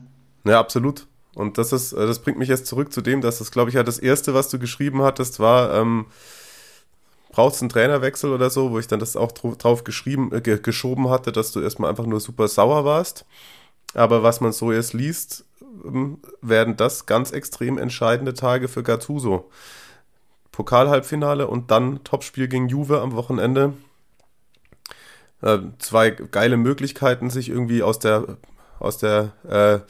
Ja, absolut. Und das ist, äh, das bringt mich jetzt zurück zu dem, dass das, glaube ich, ja das erste, was du geschrieben hattest, war, ähm, brauchst einen Trainerwechsel oder so, wo ich dann das auch drauf geschrieben, äh, geschoben hatte, dass du erstmal einfach nur super sauer warst. Aber was man so erst liest, ähm, werden das ganz extrem entscheidende Tage für Gattuso. Pokalhalbfinale und dann Topspiel gegen Juve am Wochenende. Äh, zwei geile Möglichkeiten, sich irgendwie aus der aus der äh,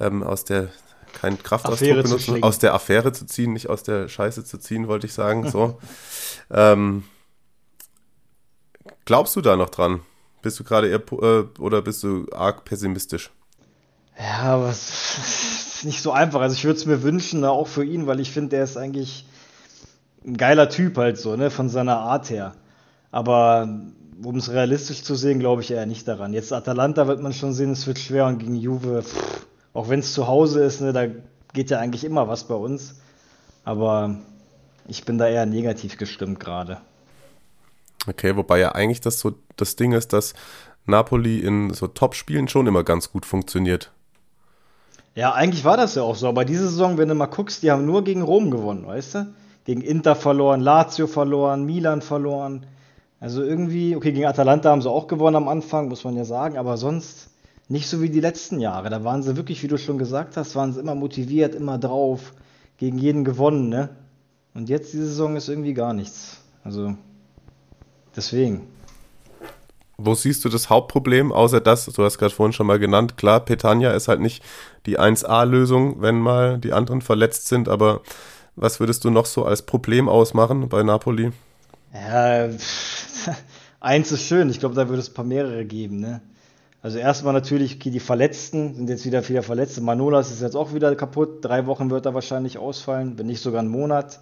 ähm, aus der kein Kraftausdruck benutzen, aus der Affäre zu ziehen, nicht aus der Scheiße zu ziehen, wollte ich sagen. So. ähm, glaubst du da noch dran? Bist du gerade eher äh, oder bist du arg pessimistisch? Ja, was ist nicht so einfach. Also ich würde es mir wünschen, auch für ihn, weil ich finde, der ist eigentlich ein geiler Typ halt so, ne, von seiner Art her. Aber um es realistisch zu sehen, glaube ich eher nicht daran. Jetzt Atalanta wird man schon sehen, es wird schwer und gegen Juve, pff, auch wenn es zu Hause ist, ne, da geht ja eigentlich immer was bei uns. Aber ich bin da eher negativ gestimmt gerade. Okay, wobei ja eigentlich das so das Ding ist, dass Napoli in so Top-Spielen schon immer ganz gut funktioniert. Ja, eigentlich war das ja auch so. Aber diese Saison, wenn du mal guckst, die haben nur gegen Rom gewonnen, weißt du? gegen Inter verloren, Lazio verloren, Milan verloren. Also irgendwie, okay, gegen Atalanta haben sie auch gewonnen am Anfang, muss man ja sagen, aber sonst nicht so wie die letzten Jahre. Da waren sie wirklich, wie du schon gesagt hast, waren sie immer motiviert, immer drauf, gegen jeden gewonnen, ne? Und jetzt diese Saison ist irgendwie gar nichts. Also deswegen. Wo siehst du das Hauptproblem, außer das, du hast gerade vorhin schon mal genannt, klar, Petania ist halt nicht die 1A-Lösung, wenn mal die anderen verletzt sind, aber was würdest du noch so als Problem ausmachen bei Napoli? Ja, eins ist schön. Ich glaube, da würde es ein paar mehrere geben. Ne? Also erstmal natürlich, die Verletzten sind jetzt wieder wieder Verletzte. Manolas ist jetzt auch wieder kaputt. Drei Wochen wird er wahrscheinlich ausfallen, wenn nicht sogar einen Monat.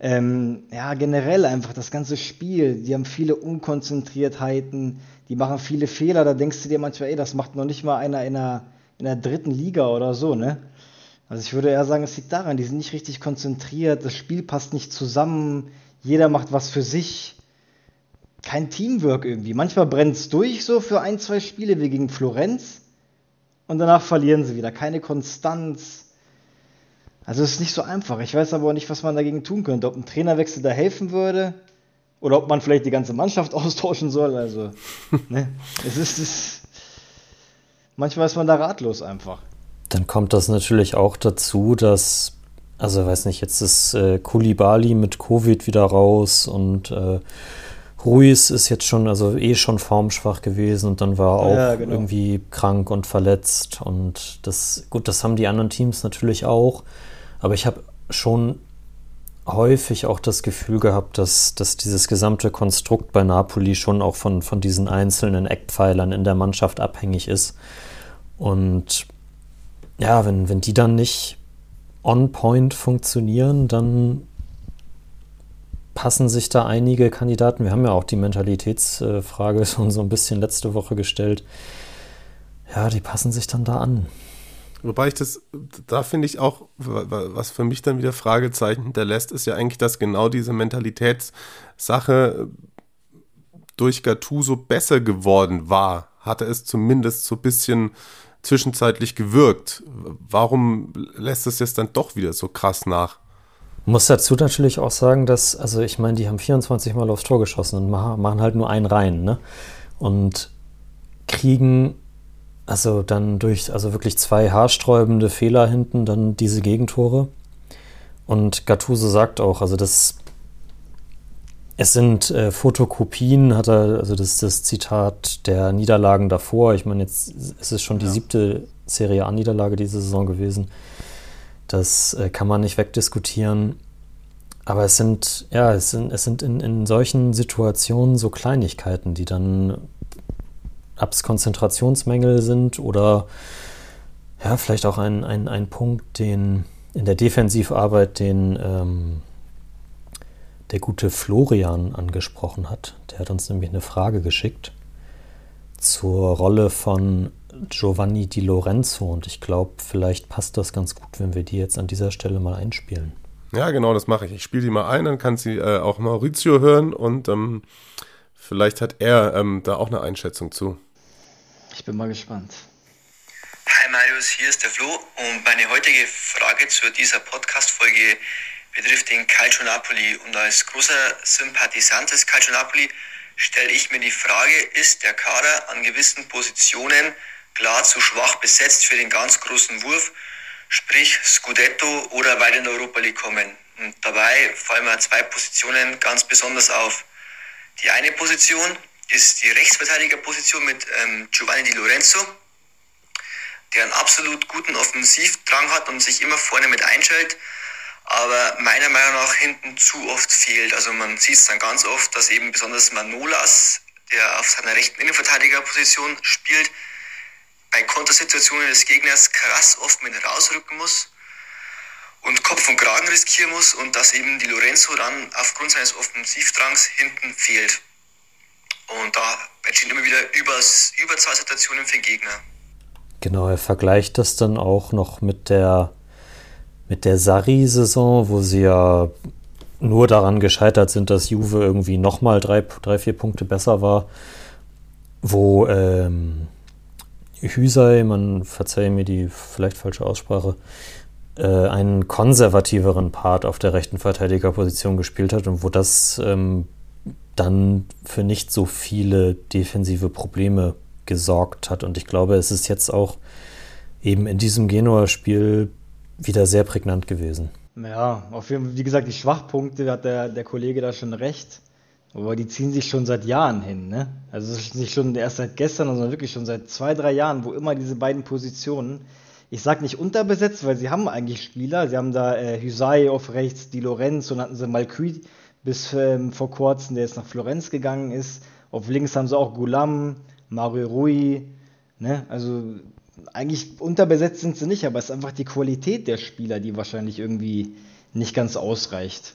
Ähm, ja, generell einfach das ganze Spiel. Die haben viele Unkonzentriertheiten, die machen viele Fehler. Da denkst du dir manchmal, ey, das macht noch nicht mal einer in der, in der dritten Liga oder so, ne? Also ich würde eher sagen, es liegt daran, die sind nicht richtig konzentriert, das Spiel passt nicht zusammen, jeder macht was für sich. Kein Teamwork irgendwie. Manchmal brennt es durch so für ein, zwei Spiele wie gegen Florenz und danach verlieren sie wieder. Keine Konstanz. Also es ist nicht so einfach. Ich weiß aber auch nicht, was man dagegen tun könnte. Ob ein Trainerwechsel da helfen würde oder ob man vielleicht die ganze Mannschaft austauschen soll. Also, ne? es ist, es, manchmal ist man da ratlos einfach. Dann kommt das natürlich auch dazu, dass, also weiß nicht, jetzt ist äh, Kulibali mit Covid wieder raus und äh, Ruiz ist jetzt schon, also eh schon formschwach gewesen und dann war er auch ja, genau. irgendwie krank und verletzt und das, gut, das haben die anderen Teams natürlich auch, aber ich habe schon häufig auch das Gefühl gehabt, dass, dass dieses gesamte Konstrukt bei Napoli schon auch von, von diesen einzelnen Eckpfeilern in der Mannschaft abhängig ist und ja, wenn, wenn die dann nicht on point funktionieren, dann passen sich da einige Kandidaten. Wir haben ja auch die Mentalitätsfrage schon so ein bisschen letzte Woche gestellt. Ja, die passen sich dann da an. Wobei ich das, da finde ich auch, was für mich dann wieder Fragezeichen hinterlässt, ist ja eigentlich, dass genau diese Mentalitätssache durch Gattuso besser geworden war. Hatte es zumindest so ein bisschen zwischenzeitlich gewirkt. Warum lässt es jetzt dann doch wieder so krass nach? Muss dazu natürlich auch sagen, dass, also ich meine, die haben 24 Mal aufs Tor geschossen und machen halt nur einen rein, ne? Und kriegen also dann durch, also wirklich zwei haarsträubende Fehler hinten, dann diese Gegentore. Und Gattuso sagt auch, also das, es sind äh, Fotokopien, hat er, also das das Zitat der Niederlagen davor. Ich meine, jetzt ist es schon die ja. siebte Serie A-Niederlage diese Saison gewesen. Das äh, kann man nicht wegdiskutieren. Aber es sind, ja, es sind, es sind in, in solchen Situationen so Kleinigkeiten, die dann ob es Konzentrationsmängel sind oder ja, vielleicht auch ein, ein, ein Punkt, den in der Defensivarbeit, den ähm, der gute Florian angesprochen hat. Der hat uns nämlich eine Frage geschickt zur Rolle von Giovanni Di Lorenzo und ich glaube, vielleicht passt das ganz gut, wenn wir die jetzt an dieser Stelle mal einspielen. Ja, genau, das mache ich. Ich spiele die mal ein, dann kann sie äh, auch Maurizio hören und ähm, vielleicht hat er ähm, da auch eine Einschätzung zu. Ich bin mal gespannt. Hi Marius, hier ist der Flo und meine heutige Frage zu dieser Podcast-Folge betrifft den Calcio Napoli. Und als großer Sympathisant des Calcio Napoli stelle ich mir die Frage, ist der Kader an gewissen Positionen klar zu schwach besetzt für den ganz großen Wurf, sprich Scudetto oder weit in Europa League kommen? Und dabei fallen mir zwei Positionen ganz besonders auf. Die eine Position ist die Rechtsverteidigerposition mit ähm, Giovanni Di Lorenzo, der einen absolut guten Offensivdrang hat und sich immer vorne mit einschaltet, aber meiner Meinung nach hinten zu oft fehlt. Also man sieht es dann ganz oft, dass eben besonders Manolas, der auf seiner rechten Innenverteidigerposition spielt, bei Kontersituationen des Gegners krass oft mit rausrücken muss und Kopf und Kragen riskieren muss und dass eben die Lorenzo dann aufgrund seines Offensivdrangs hinten fehlt. Und da entstehen immer wieder Übers Überzahlsituationen für den Gegner. Genau, er vergleicht das dann auch noch mit der, mit der Sarri-Saison, wo sie ja nur daran gescheitert sind, dass Juve irgendwie nochmal drei, drei, vier Punkte besser war, wo ähm, Hüsei, man verzeihe mir die vielleicht falsche Aussprache, äh, einen konservativeren Part auf der rechten Verteidigerposition gespielt hat und wo das ähm, dann für nicht so viele defensive Probleme gesorgt hat. Und ich glaube, es ist jetzt auch eben in diesem Genua-Spiel wieder sehr prägnant gewesen. Ja, auf jeden Fall, wie gesagt, die Schwachpunkte hat der, der Kollege da schon recht. Aber die ziehen sich schon seit Jahren hin, ne? Also nicht schon erst seit gestern, sondern wirklich schon seit zwei, drei Jahren, wo immer diese beiden Positionen, ich sag nicht unterbesetzt, weil sie haben eigentlich Spieler. Sie haben da äh, Hysai auf rechts, Di Lorenzo und hatten sie Malcuit bis ähm, vor kurzem, der jetzt nach Florenz gegangen ist. Auf links haben sie auch Gulam, Mario Rui. Ne? Also eigentlich unterbesetzt sind sie nicht, aber es ist einfach die Qualität der Spieler, die wahrscheinlich irgendwie nicht ganz ausreicht.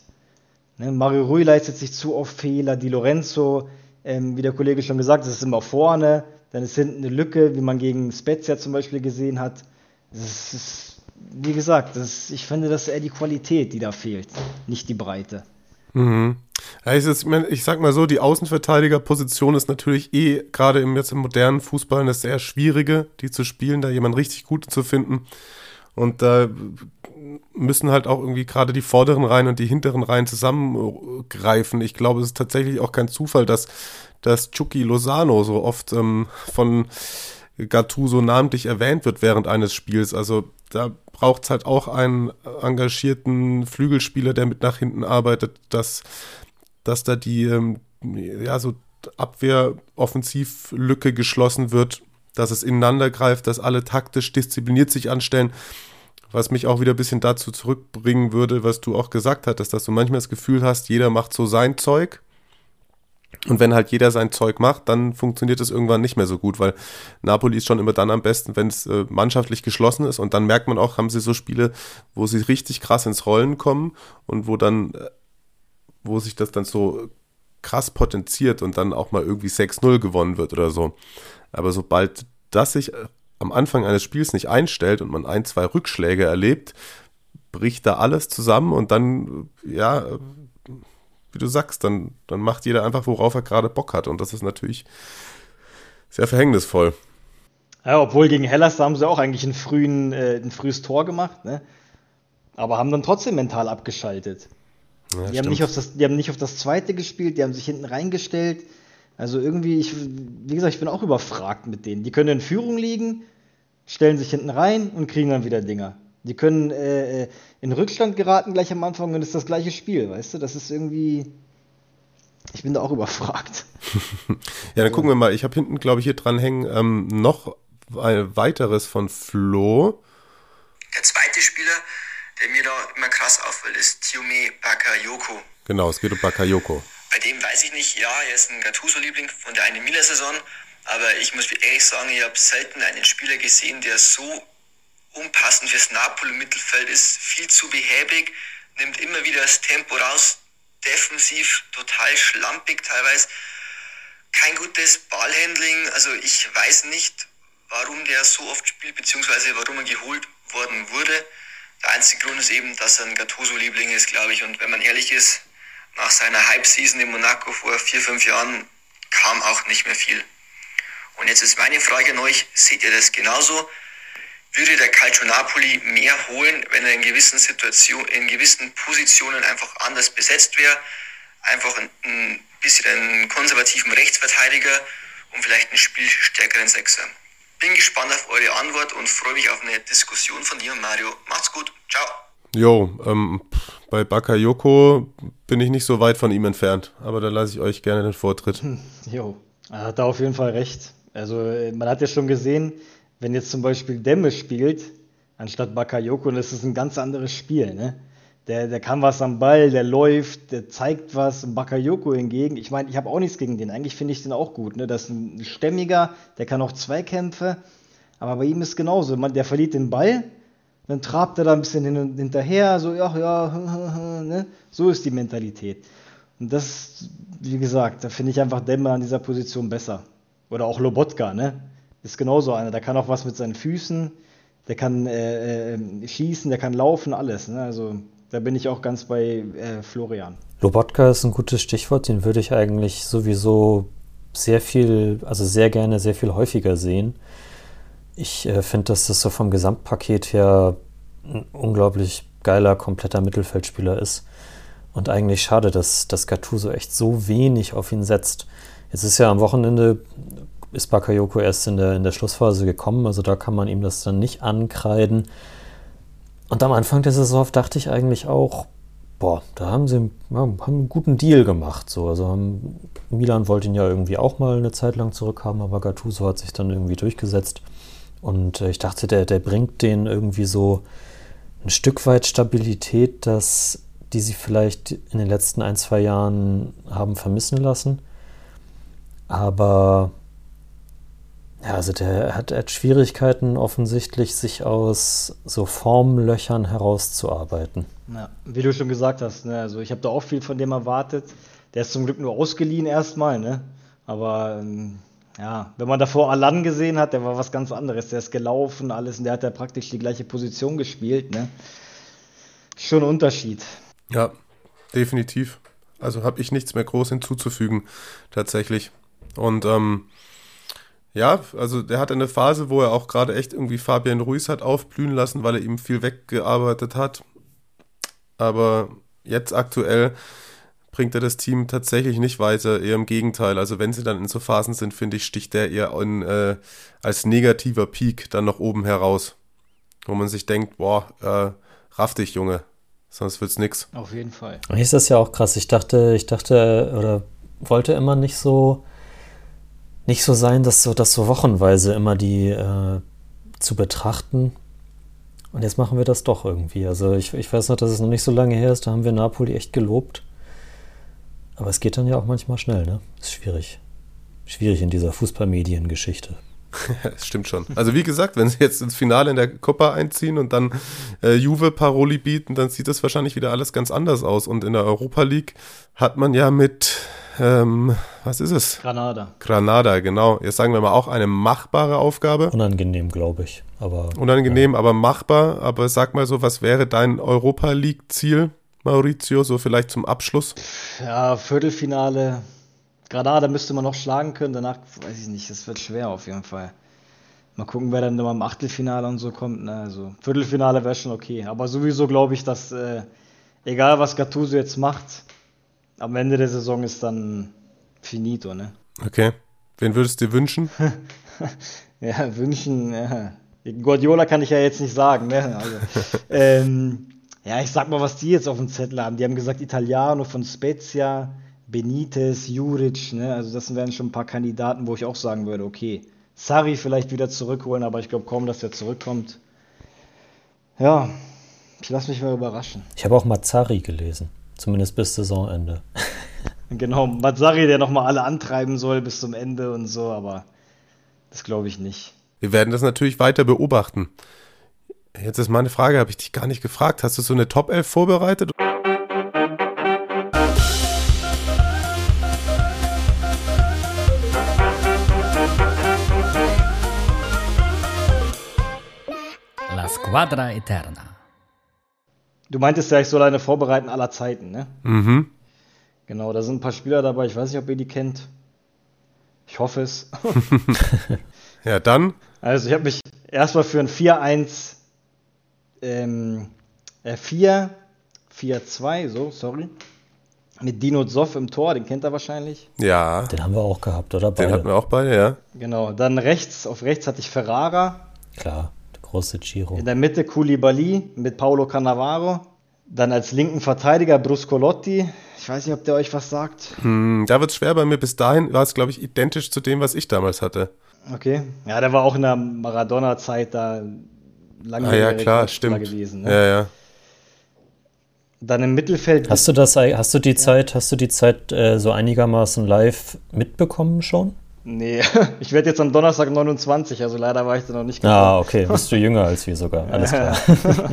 Ne? Mario Rui leistet sich zu oft Fehler, Di Lorenzo, ähm, wie der Kollege schon gesagt hat, ist immer vorne, dann ist hinten eine Lücke, wie man gegen Spezia zum Beispiel gesehen hat. Das ist, wie gesagt, das, ich finde, das ist eher die Qualität, die da fehlt, nicht die Breite. Mhm. Ich, ich, sag mal so, die Außenverteidigerposition ist natürlich eh gerade im, jetzt im modernen Fußball eine sehr schwierige, die zu spielen, da jemand richtig gut zu finden. Und da müssen halt auch irgendwie gerade die vorderen Reihen und die hinteren Reihen zusammengreifen. Ich glaube, es ist tatsächlich auch kein Zufall, dass, dass Chucky Lozano so oft ähm, von Gattuso namentlich erwähnt wird während eines Spiels. Also da braucht es halt auch einen engagierten Flügelspieler, der mit nach hinten arbeitet, dass, dass da die ähm, ja, so Abwehr-Offensivlücke geschlossen wird, dass es ineinander greift, dass alle taktisch diszipliniert sich anstellen. Was mich auch wieder ein bisschen dazu zurückbringen würde, was du auch gesagt hattest, dass du manchmal das Gefühl hast, jeder macht so sein Zeug Und wenn halt jeder sein Zeug macht, dann funktioniert es irgendwann nicht mehr so gut, weil Napoli ist schon immer dann am besten, wenn es äh, mannschaftlich geschlossen ist. Und dann merkt man auch, haben sie so Spiele, wo sie richtig krass ins Rollen kommen und wo dann, äh, wo sich das dann so krass potenziert und dann auch mal irgendwie 6-0 gewonnen wird oder so. Aber sobald das sich am Anfang eines Spiels nicht einstellt und man ein, zwei Rückschläge erlebt, bricht da alles zusammen und dann, ja, wie du sagst, dann, dann macht jeder einfach, worauf er gerade Bock hat. Und das ist natürlich sehr verhängnisvoll. Ja, obwohl gegen Hellas haben sie auch eigentlich einen frühen, äh, ein frühes Tor gemacht, ne? Aber haben dann trotzdem mental abgeschaltet. Ja, die, haben nicht auf das, die haben nicht auf das zweite gespielt, die haben sich hinten reingestellt. Also irgendwie, ich, wie gesagt, ich bin auch überfragt mit denen. Die können in Führung liegen, stellen sich hinten rein und kriegen dann wieder Dinger. Die können äh, äh, in Rückstand geraten gleich am Anfang und es ist das gleiche Spiel, weißt du? Das ist irgendwie. Ich bin da auch überfragt. ja, dann gucken wir mal. Ich habe hinten, glaube ich, hier dran hängen ähm, noch ein weiteres von Flo. Der zweite Spieler, der mir da immer krass auffällt, ist Tiume Bakayoko. Genau, es geht um Bakayoko. Bei dem weiß ich nicht, ja, er ist ein Gattuso-Liebling von der einen Miller-Saison, aber ich muss ehrlich sagen, ich habe selten einen Spieler gesehen, der so unpassend fürs Napoli-Mittelfeld ist, viel zu behäbig, nimmt immer wieder das Tempo raus, defensiv total schlampig teilweise, kein gutes Ballhandling, also ich weiß nicht, warum der so oft spielt, beziehungsweise warum er geholt worden wurde. Der einzige Grund ist eben, dass er ein Gattuso-Liebling ist, glaube ich, und wenn man ehrlich ist, nach seiner Hype-Season in Monaco vor vier, fünf Jahren kam auch nicht mehr viel. Und jetzt ist meine Frage an euch, seht ihr das genauso? würde der Calcio Napoli mehr holen, wenn er in gewissen Situationen, in gewissen Positionen einfach anders besetzt wäre. Einfach ein, ein bisschen einen konservativen Rechtsverteidiger und vielleicht einen spielstärkeren Sechser. Bin gespannt auf eure Antwort und freue mich auf eine Diskussion von dir, Mario. Macht's gut. Ciao. Jo, ähm, bei Bakayoko bin ich nicht so weit von ihm entfernt, aber da lasse ich euch gerne den Vortritt. Jo, er hat da auf jeden Fall recht. Also man hat ja schon gesehen, wenn jetzt zum Beispiel Demme spielt, anstatt Bakayoko, dann ist ein ganz anderes Spiel. Ne? Der, der kann was am Ball, der läuft, der zeigt was. Bakayoko hingegen, ich meine, ich habe auch nichts gegen den. Eigentlich finde ich den auch gut. Ne? Das ist ein Stämmiger, der kann auch Zweikämpfe. Aber bei ihm ist genauso. Man, der verliert den Ball, dann trabt er da ein bisschen hin hinterher, so, ja, ja, ne? so ist die Mentalität. Und das, wie gesagt, da finde ich einfach Demme an dieser Position besser. Oder auch Lobotka, ne? ist genauso einer. Der kann auch was mit seinen Füßen, der kann äh, äh, schießen, der kann laufen, alles. Ne? Also da bin ich auch ganz bei äh, Florian. Lobotka ist ein gutes Stichwort, den würde ich eigentlich sowieso sehr viel, also sehr gerne, sehr viel häufiger sehen. Ich äh, finde, dass das so vom Gesamtpaket her ein unglaublich geiler, kompletter Mittelfeldspieler ist. Und eigentlich schade, dass, dass Gattuso echt so wenig auf ihn setzt. Jetzt ist ja am Wochenende ist Bakayoko erst in der, in der Schlussphase gekommen, also da kann man ihm das dann nicht ankreiden. Und am Anfang der Saison dachte ich eigentlich auch, boah, da haben sie ja, haben einen guten Deal gemacht. So. Also haben, Milan wollte ihn ja irgendwie auch mal eine Zeit lang zurückhaben, aber Gattuso hat sich dann irgendwie durchgesetzt. Und äh, ich dachte, der, der bringt denen irgendwie so ein Stück weit Stabilität, dass die sie vielleicht in den letzten ein, zwei Jahren haben vermissen lassen. Aber ja, also der hat, hat Schwierigkeiten offensichtlich, sich aus so Formlöchern herauszuarbeiten. Ja, wie du schon gesagt hast, ne, also ich habe da auch viel von dem erwartet. Der ist zum Glück nur ausgeliehen erstmal, ne? Aber ähm, ja, wenn man davor Alan gesehen hat, der war was ganz anderes. Der ist gelaufen, alles, und der hat ja praktisch die gleiche Position gespielt, ne? Schon ein Unterschied. Ja, definitiv. Also habe ich nichts mehr groß hinzuzufügen, tatsächlich. Und ähm, ja, also der hatte eine Phase, wo er auch gerade echt irgendwie Fabian Ruiz hat aufblühen lassen, weil er ihm viel weggearbeitet hat. Aber jetzt aktuell bringt er das Team tatsächlich nicht weiter, eher im Gegenteil. Also wenn sie dann in so Phasen sind, finde ich, sticht der eher in, äh, als negativer Peak dann nach oben heraus. Wo man sich denkt, boah, äh, raff dich, Junge, sonst wird's nix. Auf jeden Fall. Ist das ja auch krass. Ich dachte, ich dachte, oder wollte immer nicht so nicht so sein, dass so, dass so wochenweise immer die äh, zu betrachten. Und jetzt machen wir das doch irgendwie. Also ich, ich weiß noch, dass es noch nicht so lange her ist, da haben wir Napoli echt gelobt. Aber es geht dann ja auch manchmal schnell, ne? Ist schwierig. Schwierig in dieser Fußballmediengeschichte. Das stimmt schon. Also wie gesagt, wenn sie jetzt ins Finale in der Copa einziehen und dann äh, Juve Paroli bieten, dann sieht das wahrscheinlich wieder alles ganz anders aus. Und in der Europa League hat man ja mit, ähm, was ist es? Granada. Granada, genau. Jetzt sagen wir mal auch eine machbare Aufgabe. Unangenehm, glaube ich. Aber Unangenehm, aber machbar. Aber sag mal so, was wäre dein Europa League-Ziel, Maurizio, so vielleicht zum Abschluss? Ja, Viertelfinale. Granada müsste man noch schlagen können. Danach weiß ich nicht. Das wird schwer auf jeden Fall. Mal gucken, wer dann immer im Achtelfinale und so kommt. Ne? Also Viertelfinale wäre schon okay. Aber sowieso glaube ich, dass äh, egal was Gattuso jetzt macht, am Ende der Saison ist dann finito. Ne? Okay. Wen würdest du dir wünschen? Ja, wünschen. Ja. Guardiola kann ich ja jetzt nicht sagen. Ne? Also, ähm, ja, ich sag mal, was die jetzt auf dem Zettel haben. Die haben gesagt, Italiano von Spezia, Benitez, Juric. Ne? Also das wären schon ein paar Kandidaten, wo ich auch sagen würde, okay, Sarri vielleicht wieder zurückholen, aber ich glaube kaum, dass er zurückkommt. Ja, ich lasse mich mal überraschen. ich habe auch Mazzari gelesen. Zumindest bis Saisonende. Genau, Mazzari, der nochmal alle antreiben soll bis zum Ende und so, aber das glaube ich nicht. Wir werden das natürlich weiter beobachten. Jetzt ist meine Frage, habe ich dich gar nicht gefragt. Hast du so eine Top 11 vorbereitet? La Squadra Eterna. Du meintest ja, ich soll eine vorbereiten aller Zeiten, ne? Mhm. Genau, da sind ein paar Spieler dabei, ich weiß nicht, ob ihr die kennt. Ich hoffe es. Ja, dann. Also ich habe mich erstmal für ein 4-1 ähm, äh, 4 4-2, so, sorry. Mit Dino Zoff im Tor, den kennt er wahrscheinlich. Ja, Den haben wir auch gehabt, oder? den Beide. hatten wir auch beide, ja. Genau, dann rechts, auf rechts hatte ich Ferrara. Klar, große Giro. In der Mitte Koulibaly mit Paolo Cannavaro. Dann als linken Verteidiger Bruscolotti. Ich weiß nicht, ob der euch was sagt. Hm, da wird es schwer bei mir. Bis dahin war es, glaube ich, identisch zu dem, was ich damals hatte. Okay. Ja, der war auch in der Maradona-Zeit da lange Ah ja, klar, stimmt. gewesen. Ne? Ja, ja. Dann im Mittelfeld. Hast du das, hast du die Zeit, hast du die Zeit äh, so einigermaßen live mitbekommen schon? Nee, ich werde jetzt am Donnerstag 29, also leider war ich da noch nicht Ah, okay, bist du jünger als wir sogar. Alles klar.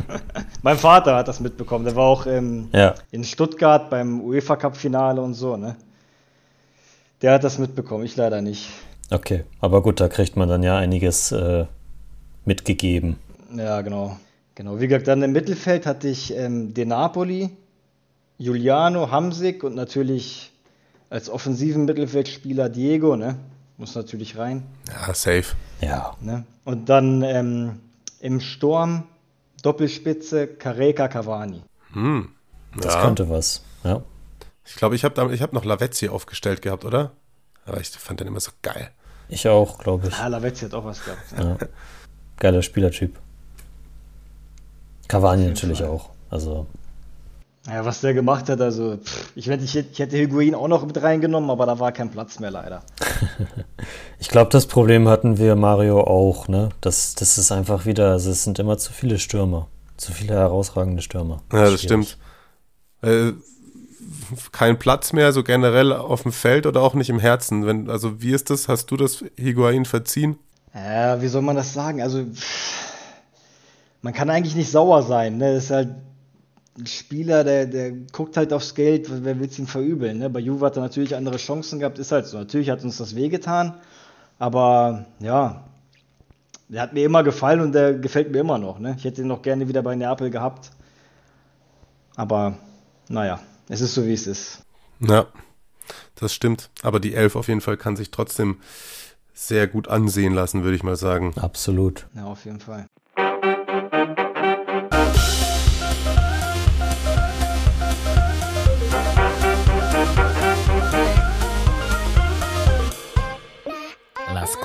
Mein Vater hat das mitbekommen. Der war auch ähm, Ja, in Stuttgart beim UEFA Cup Finale und so, ne? Der hat das mitbekommen, ich leider nicht. okay. Aber gut, da kriegt man dann ja einiges äh, mitgegeben. Ja, genau. Genau. Wie gesagt, dann im Mittelfeld hatte ich ähm, De Napoli, Giuliano, Hamsik und natürlich als offensiven Mittelfeldspieler Diego, ne? Muss natürlich rein. Ja, safe. Ja, Ne? Und dann ähm, im Sturm Doppelspitze Careca Cavani. Hm. das Ja. könnte was. Ja. Ich glaube, ich habe ich hab noch Lavezzi aufgestellt gehabt, oder? Aber ich fand den immer so geil. Ich auch, glaube ich. Ah, Lavezzi hat auch was gehabt. Ja. Ja. Geiler Spielertyp. Cavani natürlich auch. Also, Ja, was der gemacht hat, also pff, ich, hätte, ich ich hätte Higuain auch noch mit reingenommen, aber da war kein Platz mehr leider. ich glaube, das Problem hatten wir Mario auch, ne? Das, das ist einfach wieder, also es sind immer zu viele Stürmer. Zu viele herausragende Stürmer. Ja, das Schwierig. stimmt. Äh, kein Platz mehr, so generell auf dem Feld oder auch nicht im Herzen. Wenn, also wie ist das? Hast du das Higuain verziehen? Ja, wie soll man das sagen? Also, pff, man kann eigentlich nicht sauer sein. Ne? Das ist halt ein Spieler, der, der guckt halt aufs Geld, wer will es ihm verübeln. Ne? Bei Juve hat er natürlich andere Chancen gehabt, ist halt so. Natürlich hat uns das wehgetan, aber ja, der hat mir immer gefallen und der gefällt mir immer noch. Ne? Ich hätte ihn noch gerne wieder bei Neapel gehabt. Aber naja, es ist so, wie es ist. Ja, das stimmt. Aber die Elf auf jeden Fall kann sich trotzdem sehr gut ansehen lassen, würde ich mal sagen. Absolut. Ja, auf jeden Fall.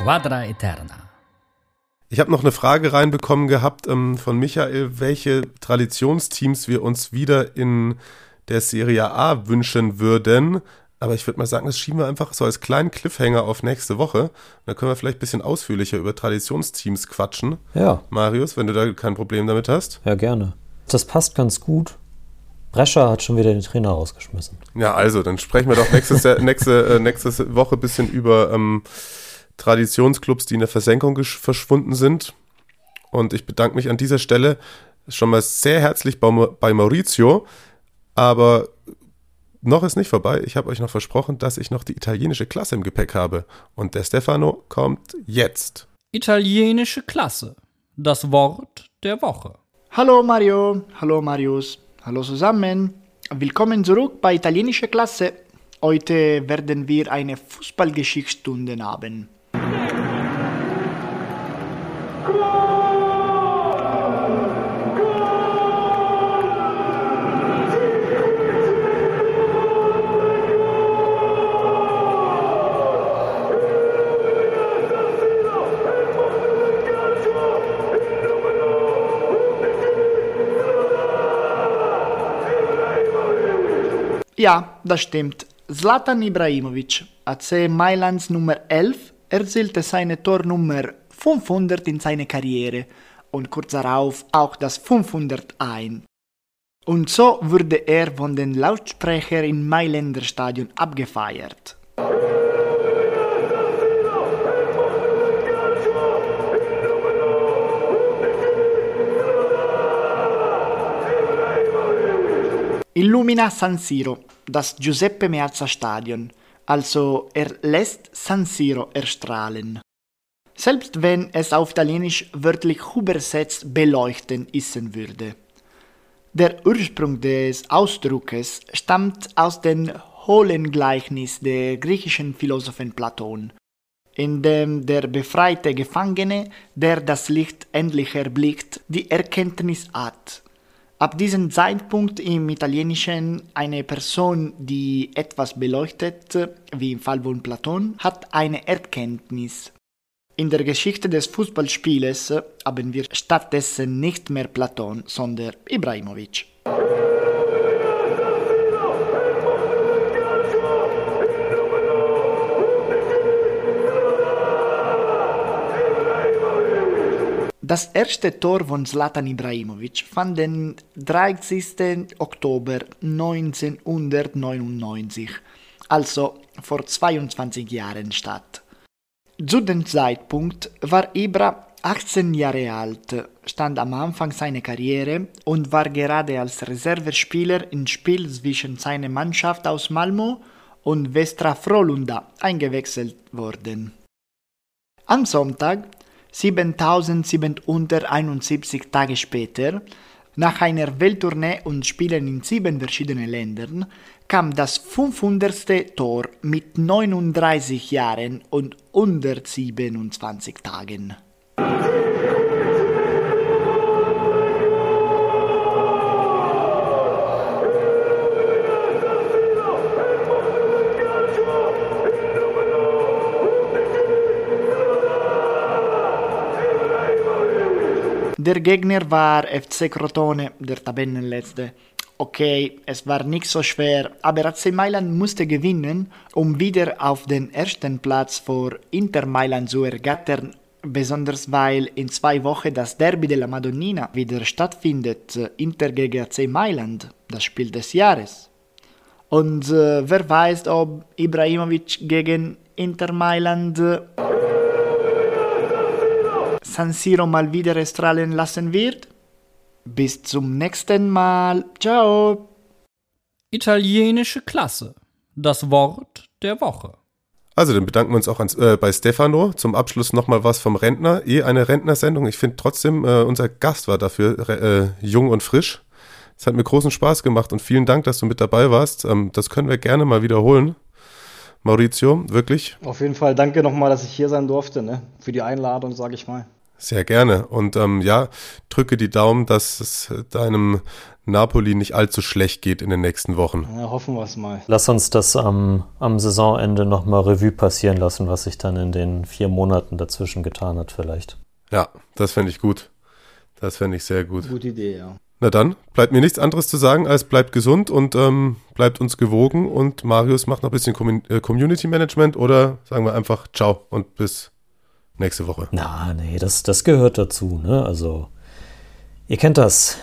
La Squadra Eterna. Ich habe noch eine Frage reinbekommen gehabt ähm, von Michael, welche Traditionsteams wir uns wieder in der Serie A wünschen würden. Aber ich würde mal sagen, das schieben wir einfach so als kleinen Cliffhanger auf nächste Woche. Da können wir vielleicht ein bisschen ausführlicher über Traditionsteams quatschen. Ja, Marius, wenn du da kein Problem damit hast. ja, gerne. Das passt ganz gut. Brescia hat schon wieder den Trainer rausgeschmissen. Ja, also, dann sprechen wir doch nächstes, nächste, äh, nächste Woche ein bisschen über ähm, Traditionsclubs, die in der Versenkung verschwunden sind. Und ich bedanke mich an dieser Stelle schon mal sehr herzlich bei, bei Maurizio. Aber noch ist nicht vorbei. Ich habe euch noch versprochen, dass ich noch die italienische Klasse im Gepäck habe. Und der Stefano kommt jetzt. Italienische Klasse. Das Wort der Woche. Hallo Mario, hallo Marius, hallo zusammen. Willkommen zurück bei Italienische Klasse. Heute werden wir eine Fußballgeschichtsstunde haben. Ja, das stimmt. Zlatan Ibrahimovic, AC Mailands Nummer 11, erzielte seine Tornummer 500 in seiner Karriere und kurz darauf auch das 501. Und so wurde er von den Lautsprechern im Mailänder Stadion abgefeiert. Illumina San Siro, das Giuseppe Meazza Stadion, also er lässt San Siro erstrahlen. Selbst wenn es auf Italienisch wörtlich übersetzt beleuchten issen würde. Der Ursprung des Ausdruckes stammt aus dem hohlen Gleichnis der griechischen Philosophen Platon, in dem der befreite Gefangene, der das Licht endlich erblickt, die Erkenntnis hat Ab diesem Zeitpunkt im Italienischen eine Person, die etwas beleuchtet, wie im Fall von Platon, hat eine Erkenntnis. In der Geschichte des Fußballspieles haben wir stattdessen nicht mehr Platon, sondern Ibrahimovic. Das erste Tor von Zlatan Ibrahimovic fand den 30. Oktober 1999, also vor 22 Jahren statt. Zu dem Zeitpunkt war Ibra 18 Jahre alt, stand am Anfang seiner Karriere und war gerade als Reservespieler im Spiel zwischen seiner Mannschaft aus Malmö und Vestra Frolunda eingewechselt worden. Am Sonntag 7771 Tage später, nach einer Welttournee und Spielen in sieben verschiedenen Ländern, kam das 500. Tor mit 39 Jahren und 127 Tagen. Der Gegner war FC Crotone, der Tabellenletzte. Okay, es war nicht so schwer, aber AC Mailand musste gewinnen, um wieder auf den ersten Platz vor Inter Mailand zu ergattern, besonders weil in zwei Wochen das Derby della Madonnina wieder stattfindet, Inter gegen AC Mailand, das Spiel des Jahres. Und äh, wer weiß, ob Ibrahimovic gegen Inter Mailand äh, San Siro mal wieder strahlen lassen wird? Bis zum nächsten Mal. Ciao. Italienische Klasse. Das Wort der Woche. Also, dann bedanken wir uns auch ans, äh, bei Stefano. Zum Abschluss nochmal was vom Rentner. Eh eine Rentnersendung. Ich finde trotzdem, äh, unser Gast war dafür äh, jung und frisch. Es hat mir großen Spaß gemacht und vielen Dank, dass du mit dabei warst. Ähm, das können wir gerne mal wiederholen. Maurizio, wirklich. Auf jeden Fall danke nochmal, dass ich hier sein durfte, ne? Für die Einladung, sage ich mal. Sehr gerne. Und ähm, ja, drücke die Daumen, dass es deinem Napoli nicht allzu schlecht geht in den nächsten Wochen. Ja, hoffen wir es mal. Lass uns das am, am Saisonende nochmal Revue passieren lassen, was sich dann in den vier Monaten dazwischen getan hat, vielleicht. Ja, das fände ich gut. Das fände ich sehr gut. Gute Idee, ja. Na dann, bleibt mir nichts anderes zu sagen, als bleibt gesund und ähm, bleibt uns gewogen. Und Marius macht noch ein bisschen äh, Community Management oder sagen wir einfach Ciao und bis nächste Woche. Na, nee, das, das gehört dazu, ne? Also, ihr kennt das.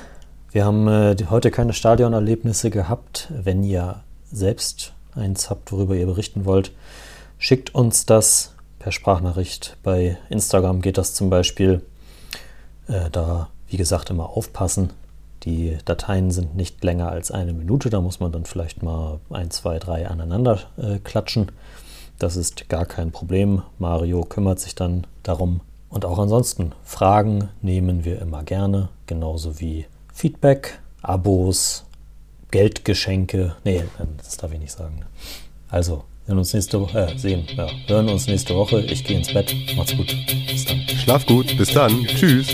Wir haben äh, heute keine Stadionerlebnisse gehabt. Wenn ihr selbst eins habt, worüber ihr berichten wollt, schickt uns das per Sprachnachricht. Bei Instagram geht das zum Beispiel. Äh, da, wie gesagt, immer aufpassen. Die Dateien sind nicht länger als eine Minute. Da muss man dann vielleicht mal ein, zwei, drei aneinander äh, klatschen. Das ist gar kein Problem. Mario kümmert sich dann darum. Und auch ansonsten, Fragen nehmen wir immer gerne, genauso wie Feedback, Abos, Geldgeschenke. Nee, das darf ich nicht sagen. Also, sehen uns nächste Woche, äh, sehen, ja, hören uns nächste Woche. Ich gehe ins Bett. Macht's gut. Bis dann. Schlaf gut. Bis dann. Tschüss.